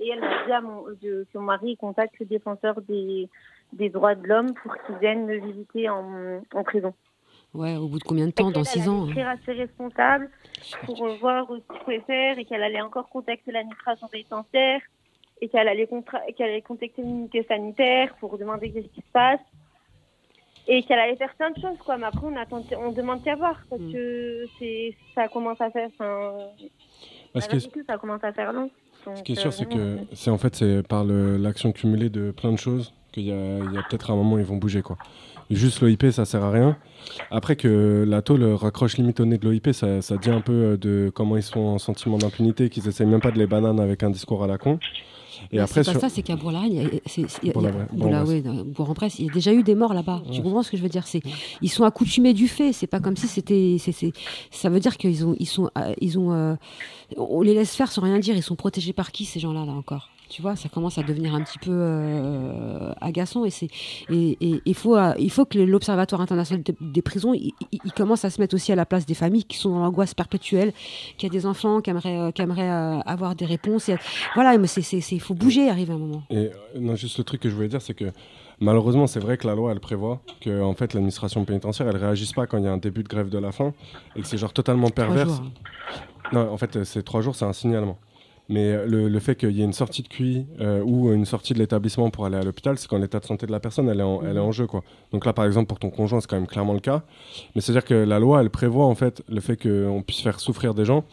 Et elle m'a dit à mon, de- que mon mari contacte le défenseur des, des droits de l'homme pour qu'il vienne me visiter en, en prison. Ouais, au bout de combien de temps? Dans qu'elle, 6 elle ans hein. écrire à ses responsables pour euh, voir ce qu'il pouvait faire et qu'elle allait encore contacter l'administration pénitentiaire et qu'elle allait, qu'elle allait contacter l'unité sanitaire pour demander qu'est-ce qui se passe et qu'elle allait faire plein de choses quoi. Mais après on attend, on demande qu'à voir parce Mm. que c'est ça commence à faire. Parce que ça commence à faire long. Ce qui est Donc, sûr, euh, c'est que c'est en fait c'est par l'action cumulée de plein de choses qu'il y a, peut-être un moment où ils vont bouger quoi. Juste l'OIP, ça sert à rien. Après que la tôle raccroche limite au nez de l'OIP, ça, ça dit un peu euh, de comment ils sont en sentiment d'impunité, qu'ils essayent même pas de les bananes avec un discours à la con. Et Bah, après c'est pas sur... ça, c'est qu'à Bourg-la-Reine, il y a- il y déjà eu des morts là-bas. Tu Ouais. comprends ce que je veux dire? C'est ils sont accoutumés du fait. C'est pas comme si c'était. c'est- c'est- Ça veut dire qu'ils ont, ils sont, euh, ils ont. euh, on les laisse faire sans rien dire. Ils sont protégés par qui ces gens-là là encore? Tu vois, ça commence à devenir un petit peu euh, agaçant et c'est et et- il faut euh, il faut que l'Observatoire international de- des prisons il, commence à se mettre aussi à la place des familles qui sont dans l'angoisse perpétuelle, qui a des enfants qui aimeraient euh, qui aimeraient avoir des réponses. Et, voilà, mais c'est il faut bouger, arriver à un moment. Et non, juste le truc que je voulais dire, c'est que Malheureusement, c'est vrai que la loi, elle prévoit que en fait, l'administration pénitentiaire, elle réagisse pas quand il y a un début de grève de la faim et que c'est genre totalement perverse. jours, Non, en fait, c'est trois jours, c'est un signalement. Mais le, le fait qu'il y ait une sortie de QI euh, ou une sortie de l'établissement pour aller à l'hôpital, c'est quand l'état de santé de la personne, elle est, en, elle est en jeu. Quoi. Donc là, par exemple, pour ton conjoint, c'est quand même clairement le cas. Mais c'est-à-dire que la loi, elle prévoit en fait le fait qu'on puisse faire souffrir des gens.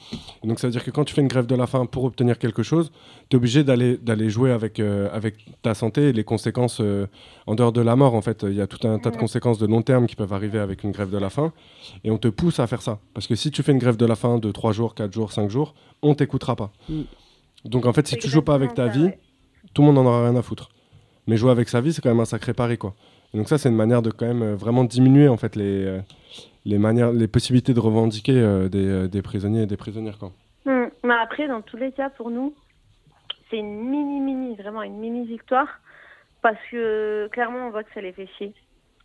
Et donc ça veut dire que quand tu fais une grève de la faim pour obtenir quelque chose, tu es obligé d'aller d'aller jouer avec, euh, avec ta santé et les conséquences euh, en dehors de la mort. En fait, il y a tout un tas de conséquences de long terme qui peuvent arriver avec une grève de la faim. Et on te pousse à faire ça. Parce que si tu fais une grève de la faim de 3 jours, 4 jours, 5 jours, on t'écoutera pas. Mm. Donc en fait, si tu joues pas avec ta vie, tout le monde n'en aura rien à foutre. Mais jouer avec sa vie, c'est quand même un sacré pari, quoi. Et donc ça, c'est une manière de quand même euh, vraiment diminuer en fait les, euh, les manières, les possibilités de revendiquer euh, des, des prisonniers et des prisonnières, quoi. Hmm. Mais après, dans tous les cas, pour nous, c'est une mini, mini, vraiment une mini victoire. Parce que clairement, on voit que ça les fait chier.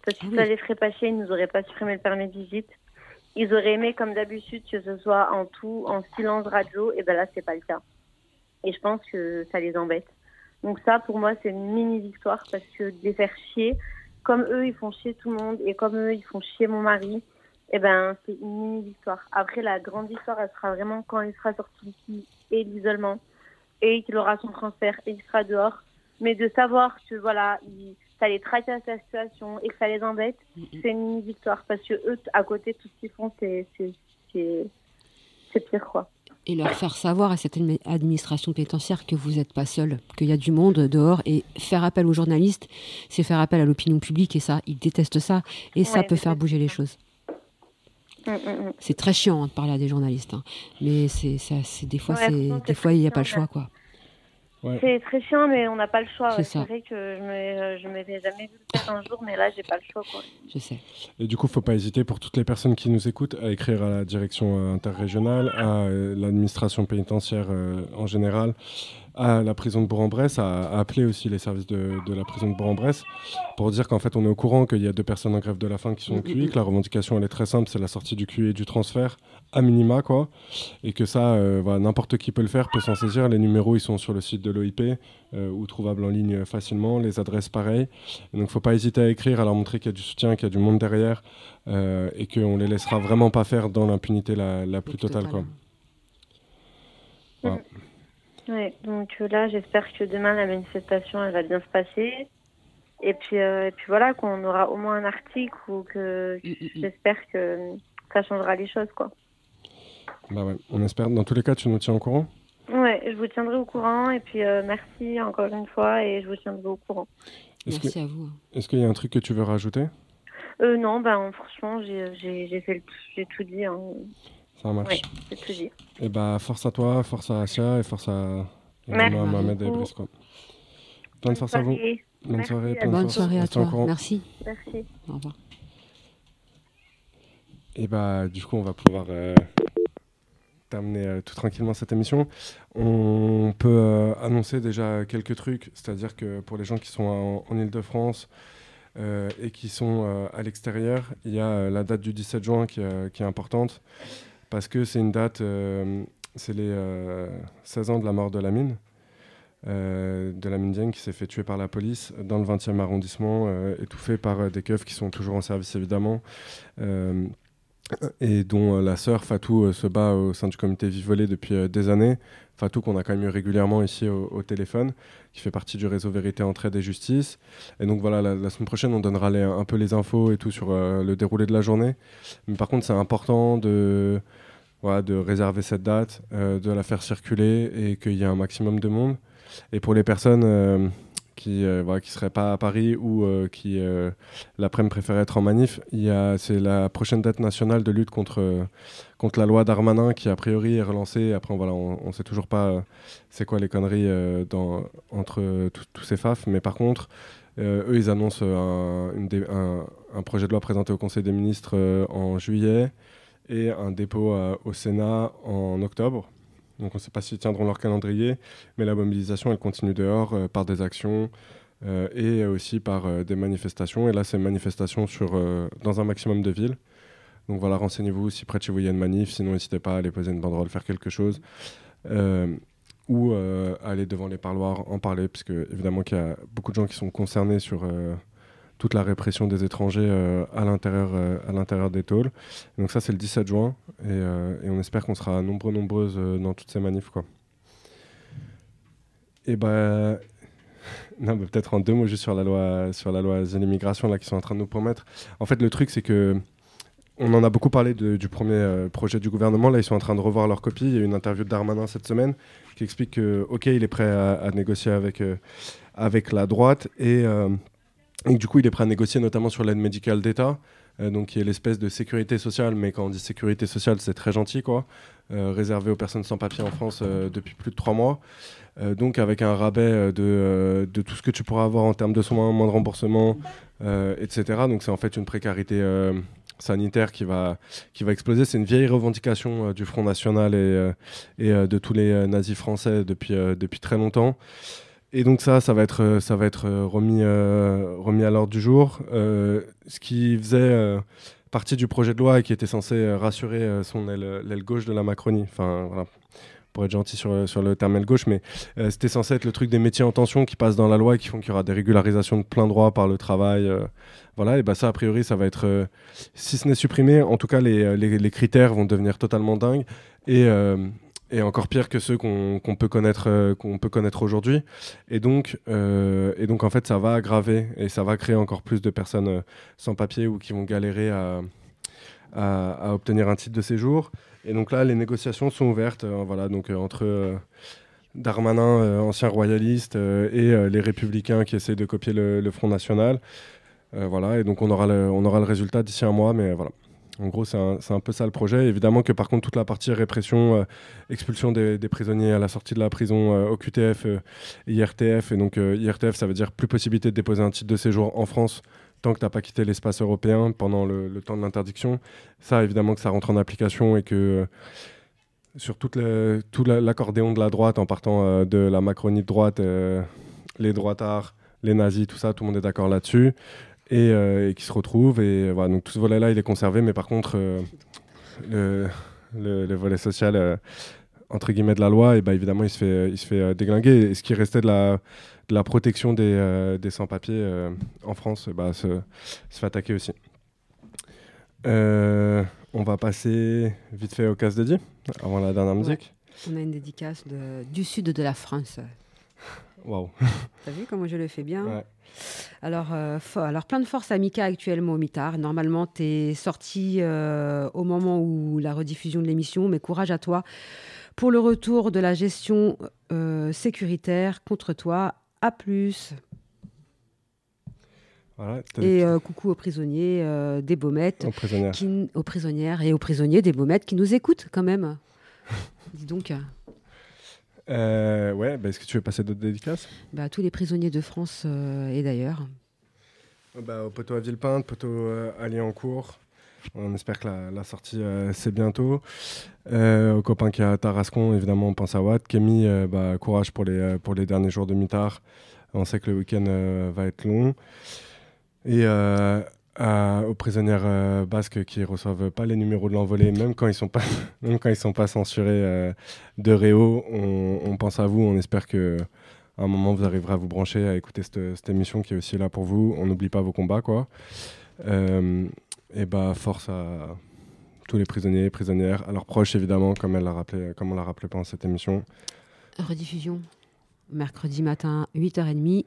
Parce que Ah oui. ça les ferait pas chier, ils nous auraient pas supprimé le permis de visite. Ils auraient aimé, comme d'habitude, que ce soit en tout, en silence radio. Et ben là, c'est pas le cas. Et je pense que ça les embête. Donc ça, pour moi, c'est une mini victoire parce que de les faire chier, comme eux, ils font chier tout le monde et comme eux, ils font chier mon mari, eh ben, c'est une mini victoire. Après, la grande victoire, elle sera vraiment quand il sera sorti d'ici et l'isolement et qu'il aura son transfert et qu'il sera dehors. Mais de savoir que voilà, il, ça les tracasse la situation et que ça les embête, c'est une mini victoire parce que eux, à côté, tout ce qu'ils font, c'est pire quoi. et leur faire savoir à cette admi- administration pénitentiaire que vous n'êtes pas seul, qu'il y a du monde dehors et faire appel aux journalistes, c'est faire appel à l'opinion publique et ça, ils détestent ça et ça peut faire bouger les choses. Mm, mm, mm. C'est très chiant hein, de parler à des journalistes, hein. mais c'est ça- c'est des fois Ouais, c'est franchement, des fois il n'y a pas le choix quoi. Ouais. C'est très chiant, mais on n'a pas le choix. C'est ouais. ça. C'est vrai que je me, je m'avais jamais vu le faire un jour, mais là, j'ai pas le choix. Quoi. Je sais. Et du coup, faut pas hésiter pour toutes les personnes qui nous écoutent à écrire à la direction euh, interrégionale, à euh, l'administration pénitentiaire euh, en général, à la prison de Bourg-en-Bresse, à, à appeler aussi les services de, de la prison de Bourg-en-Bresse pour dire qu'en fait, on est au courant qu'il y a deux personnes en grève de la faim qui sont au QI, que la revendication elle est très simple, c'est la sortie du QI et du transfert à minima, quoi, et que ça, euh, voilà, n'importe qui peut le faire, peut s'en saisir. Les numéros, ils sont sur le site de l'OIP euh, ou trouvables en ligne facilement, les adresses pareilles. Et donc, faut pas hésiter à écrire, à leur montrer qu'il y a du soutien, qu'il y a du monde derrière, euh, et qu'on les laissera vraiment pas faire dans l'impunité la, la plus totale. Quoi. Voilà. Ouais, donc euh, là, j'espère que demain, la manifestation, elle va bien se passer. Et puis, euh, et puis voilà, qu'on aura au moins un article ou que j'espère que ça changera les choses, quoi. Bah ouais, on espère. Dans tous les cas, tu nous tiens au courant? Ouais, je vous tiendrai au courant. Et puis, euh, merci encore une fois et je vous tiendrai au courant. Est-ce Merci que- à vous. Est-ce qu'il y a un truc que tu veux rajouter? Euh, non, ben, franchement, j'ai j'ai- j'ai fait le- j'ai tout dit. Hein. Ça marche. J'ai tout dit. Et bah, force à toi, force à Asia et force à, Merci également à Mohamed et de force à vous. Bonne soirée, à plein de Bonne force. soirée à toi. Merci. Merci. Au revoir. Et bah, du coup, on va pouvoir euh, terminer euh, tout tranquillement cette émission. On peut euh, annoncer déjà quelques trucs, c'est-à-dire que pour les gens qui sont en, en Ile-de-France euh, et qui sont euh, à l'extérieur, il y a euh, la date du 17 juin qui, euh, qui est importante parce que c'est une date, euh, c'est les euh, 16 ans de la mort de Lamine. Euh, de la Dieng qui s'est fait tuer par la police dans le 20e arrondissement, euh, étouffé par euh, des keufs qui sont toujours en service évidemment. Euh, et dont euh, la sœur Fatou euh, se bat au sein du comité Vivolé depuis euh, des années. Fatou qu'on a quand même eu régulièrement ici au, téléphone, qui fait partie du réseau Vérité, Entraide et Justice. Et donc voilà, la, la semaine prochaine, on donnera un peu les infos et tout sur euh, le déroulé de la journée. Mais par contre, c'est important de, de réserver cette date, euh, de la faire circuler et qu'il y ait un maximum de monde. Et pour les personnes euh, qui ne qui seraient pas à Paris ou euh, qui euh, l'après-midi préfèrent être en manif, c'est la prochaine date nationale de lutte contre, euh, contre la loi Darmanin qui a priori est relancée. Après, voilà, on ne sait toujours pas euh, c'est quoi les conneries euh, dans, entre euh, tous- ces faf. Mais par contre, euh, eux, ils annoncent un, projet de loi présenté au Conseil des ministres euh, en juillet et un dépôt au Sénat en octobre. Donc on ne sait pas s'ils tiendront leur calendrier, mais la mobilisation, elle continue dehors euh, par des actions euh, et aussi par euh, des manifestations. Et là, c'est manifestations sur, dans un maximum de villes. Donc voilà, renseignez-vous si près de chez vous il y a une manif, sinon n'hésitez pas à aller poser une banderole, faire quelque chose. Ou aller devant les parloirs, en parler, parce que évidemment qu'il y a beaucoup de gens qui sont concernés sur, toute la répression des étrangers euh, à l'intérieur euh, à l'intérieur des tôles. Donc ça c'est le 17 juin et, euh, et on espère qu'on sera nombreux nombreuses dans toutes ces manifs quoi. Et [LAUGHS] non, mais peut-être en deux mots juste sur la loi sur la loi l'immigration là qu'ils sont en train de nous promettre. En fait le truc c'est que on en a beaucoup parlé du premier projet du gouvernement. Là, ils sont en train de revoir leur copie. Il y a une interview de Darmanin cette semaine qui explique que, OK, il est prêt à, à négocier avec, avec la droite et, et du coup, il est prêt à négocier notamment sur l'aide médicale d'État, euh, donc qui est l'espèce de sécurité sociale. Mais quand on dit sécurité sociale, c'est très gentil, quoi. Euh, aux personnes sans papier en France euh, depuis plus de trois mois. Euh, donc, avec un rabais de, tout ce que tu pourras avoir en termes de soins, moins de remboursement, etc. Donc, c'est en fait une précarité. sanitaire qui va, qui va exploser. C'est une vieille revendication du Front National et, et de tous les nazis français depuis, depuis très longtemps. Et donc ça, ça va être, euh, euh, remis, euh, remis à l'ordre du jour. Ce qui faisait partie du projet de loi et qui était censé rassurer son aile, l'aile gauche de la Macronie. Enfin, voilà, pour être gentil sur, le terme aile gauche, mais c'était censé être le truc des métiers en tension qui passent dans la loi et qui font qu'il y aura des régularisations de plein droit par le travail. voilà, et bah ça, a priori, ça va être, si ce n'est supprimé, en tout cas, les, les, critères vont devenir totalement dingues. Et, et encore pire que ceux qu'on peut connaître, euh, qu'on peut connaître aujourd'hui. Et donc, euh, et donc, en fait, ça va aggraver et ça va créer encore plus de personnes euh, sans papier ou qui vont galérer à, obtenir un titre de séjour. Et donc là, les négociations sont ouvertes, voilà, donc entre Darmanin, ancien royaliste, et les Républicains qui essaient de copier le, le Front National. Voilà, et donc on aura le, on aura le résultat d'ici un mois, mais voilà. En gros, c'est un, peu ça le projet. Évidemment que par contre, toute la partie répression, euh, expulsion des, prisonniers à la sortie de la prison, euh, OQTF, euh, IRTF, et donc euh, IRTF, ça veut dire plus possibilité de déposer un titre de séjour en France tant que tu n'as pas quitté l'espace européen pendant le, temps de l'interdiction. Ça, évidemment que ça rentre en application et que sur tout la- l'accordéon de la droite, en partant de la Macronie de droite, les droitards, les nazis, tout ça, tout le monde est d'accord là-dessus et, euh, et qui se retrouvent. Et voilà, donc tout ce volet-là, il est conservé, mais par contre, euh, le, le- le volet social, euh, entre guillemets, de la loi, et bah, évidemment, il se fait, il se fait euh, déglinguer. Et ce qui restait de la, de la protection des, euh, des sans-papiers euh, en France, bah, se, se fait attaquer aussi. Euh, on va passer vite fait au casse de dit avant la dernière musique. On a une dédicace de- du sud de la France. Waouh. T'as vu comment je le fais bien Ouais. alors, euh, alors, plein de force à Mika actuellement au mitard. Normalement, tu es sorti euh, au moment où la rediffusion de l'émission, mais courage à toi pour le retour de la gestion euh, sécuritaire contre toi. À plus. Voilà, Et euh, coucou aux prisonniers euh, des Baumettes, Aux prisonnières. qui- aux prisonnières et aux prisonniers des Baumettes qui nous écoutent quand même. [LAUGHS] Dis donc, Euh, ouais, bah, est-ce que tu veux passer d'autres dédicaces? Bah, tous les prisonniers de France euh, et d'ailleurs. bah, Au poteau à Villepinte, poteau euh, à Liancourt. On espère que la, la sortie, euh, c'est bientôt. Euh, aux copains qui est à Tarascon, évidemment, on pense à Watt. Kémy, euh, bah, courage pour les, euh, pour les derniers jours de mitard. On sait que le week-end euh, va être long. Et aux prisonnières euh, basques qui reçoivent pas les numéros de l'envolée, même quand ils sont pas, [LAUGHS] même quand ils sont pas censurés euh, de Réo, on, pense à vous. On espère que à un moment vous arriverez à vous brancher, à écouter cette, émission qui est aussi là pour vous. On n'oublie pas vos combats, quoi. Euh, et bah force à tous les prisonniers prisonnières, à leurs proches évidemment, comme elle l'a rappelé, comme on l'a rappelé pendant cette émission. Rediffusion mercredi matin, 8h30.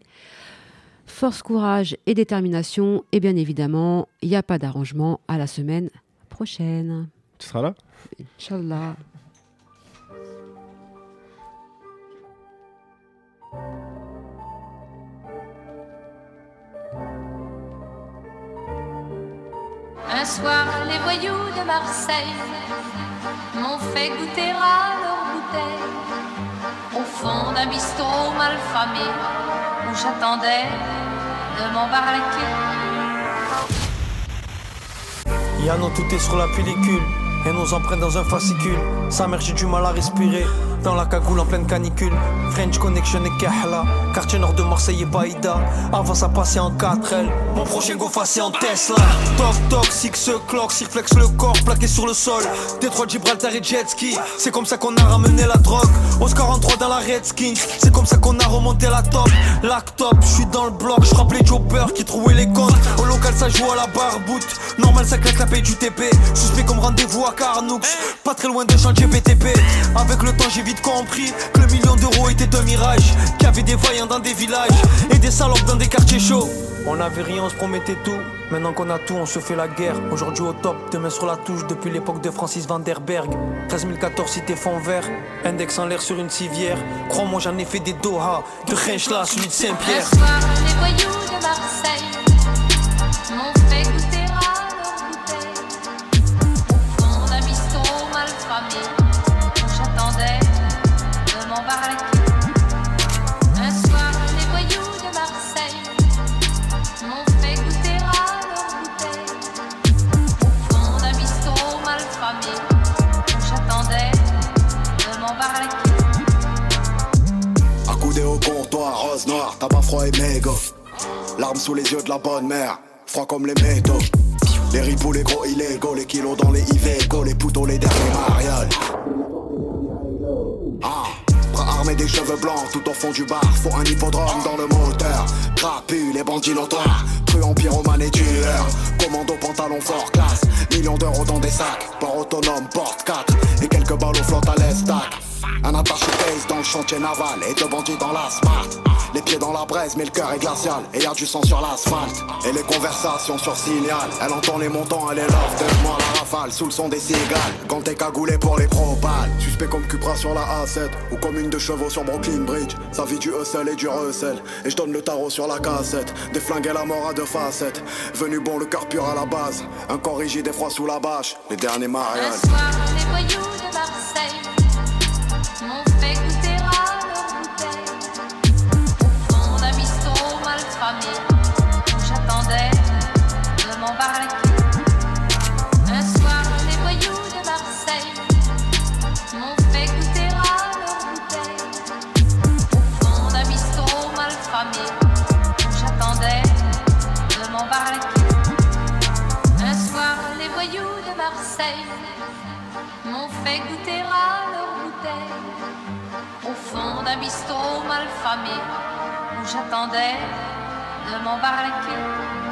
Force, courage et détermination. Et bien évidemment, il n'y a pas d'arrangement à la semaine prochaine. Tu seras là? Inch'Allah. Un soir, les voyous de Marseille m'ont fait goûter à leur bouteille au fond d'un bistrot mal famé j'attendais de m'embarquer. Yano, tout est sur la pellicule. Et nos empreintes dans un fascicule. Sa mère, j'ai du mal à respirer. Dans la cagoule en pleine canicule. French Connection et Kahla. Quartier nord de Marseille et Baïda. Avant ça passait en 4L. Mon prochain go passé en Tesla. Toc toc, six clock, cirflex le corps plaqué sur le sol. Détroit Gibraltar et jet ski. C'est comme ça qu'on a ramené la drogue. Oscar en 3 dans la Redskins. C'est comme ça qu'on a remonté la top. Laptop, je suis dans le bloc. Je rappelais Jobber qui trouvait les comptes. Au local, ça joue à la barboute. Normal, ça claque la paye du TP. Suspect comme rendez-vous à Carnoux. Pas très loin de chantier BTP. Avec le temps, j'ai compris que le million d'euros était un mirage. Qu'il y avait des voyants dans des villages et des salopes dans des quartiers chauds. On avait rien, on se promettait tout. Maintenant qu'on a tout, on se fait la guerre. Aujourd'hui au top, demain sur la touche depuis l'époque de Francis Van der Berg. 13014 cité fond vert, index en l'air sur une civière. Crois-moi, j'en ai fait des Doha, de là, celui de Saint-Pierre. Froid et mégot. Larmes sous les yeux de la bonne mère, froid comme les métaux. Les ripoux, les gros illégaux, les kilos dans les Iveco, les poutons, les derniers mariales. Ah, bras armés des cheveux blancs tout au fond du bar, faut un hippodrome dans le moteur. Trapu, les bandits notoires, truands, pyromanes et tueurs. Commando, pantalon fort classe, millions d'euros dans des sacs. Port autonome, porte 4 et quelques balles aux flottes à l'estac. Un attaché case dans le chantier naval et deux bandits dans la smart. Les pieds dans la braise, mais le cœur est glacial et y a du sang sur l'asphalte. Et les conversations sur signal, elle entend les montants, elle est love de moi la rafale sous le son des cigales. Quand t'es cagoulé pour les propales, suspect comme Cupra sur la A7 ou comme une de chevaux sur Brooklyn Bridge. Ça vit du hustle et du recel. Et je donne le tarot sur la cassette, des flingues la mort à deux facettes. Venu bon, le cœur pur à la base, un corps rigide et froid sous la bâche. Les derniers mariages. De Marseille où j'attendais de m'embarquer.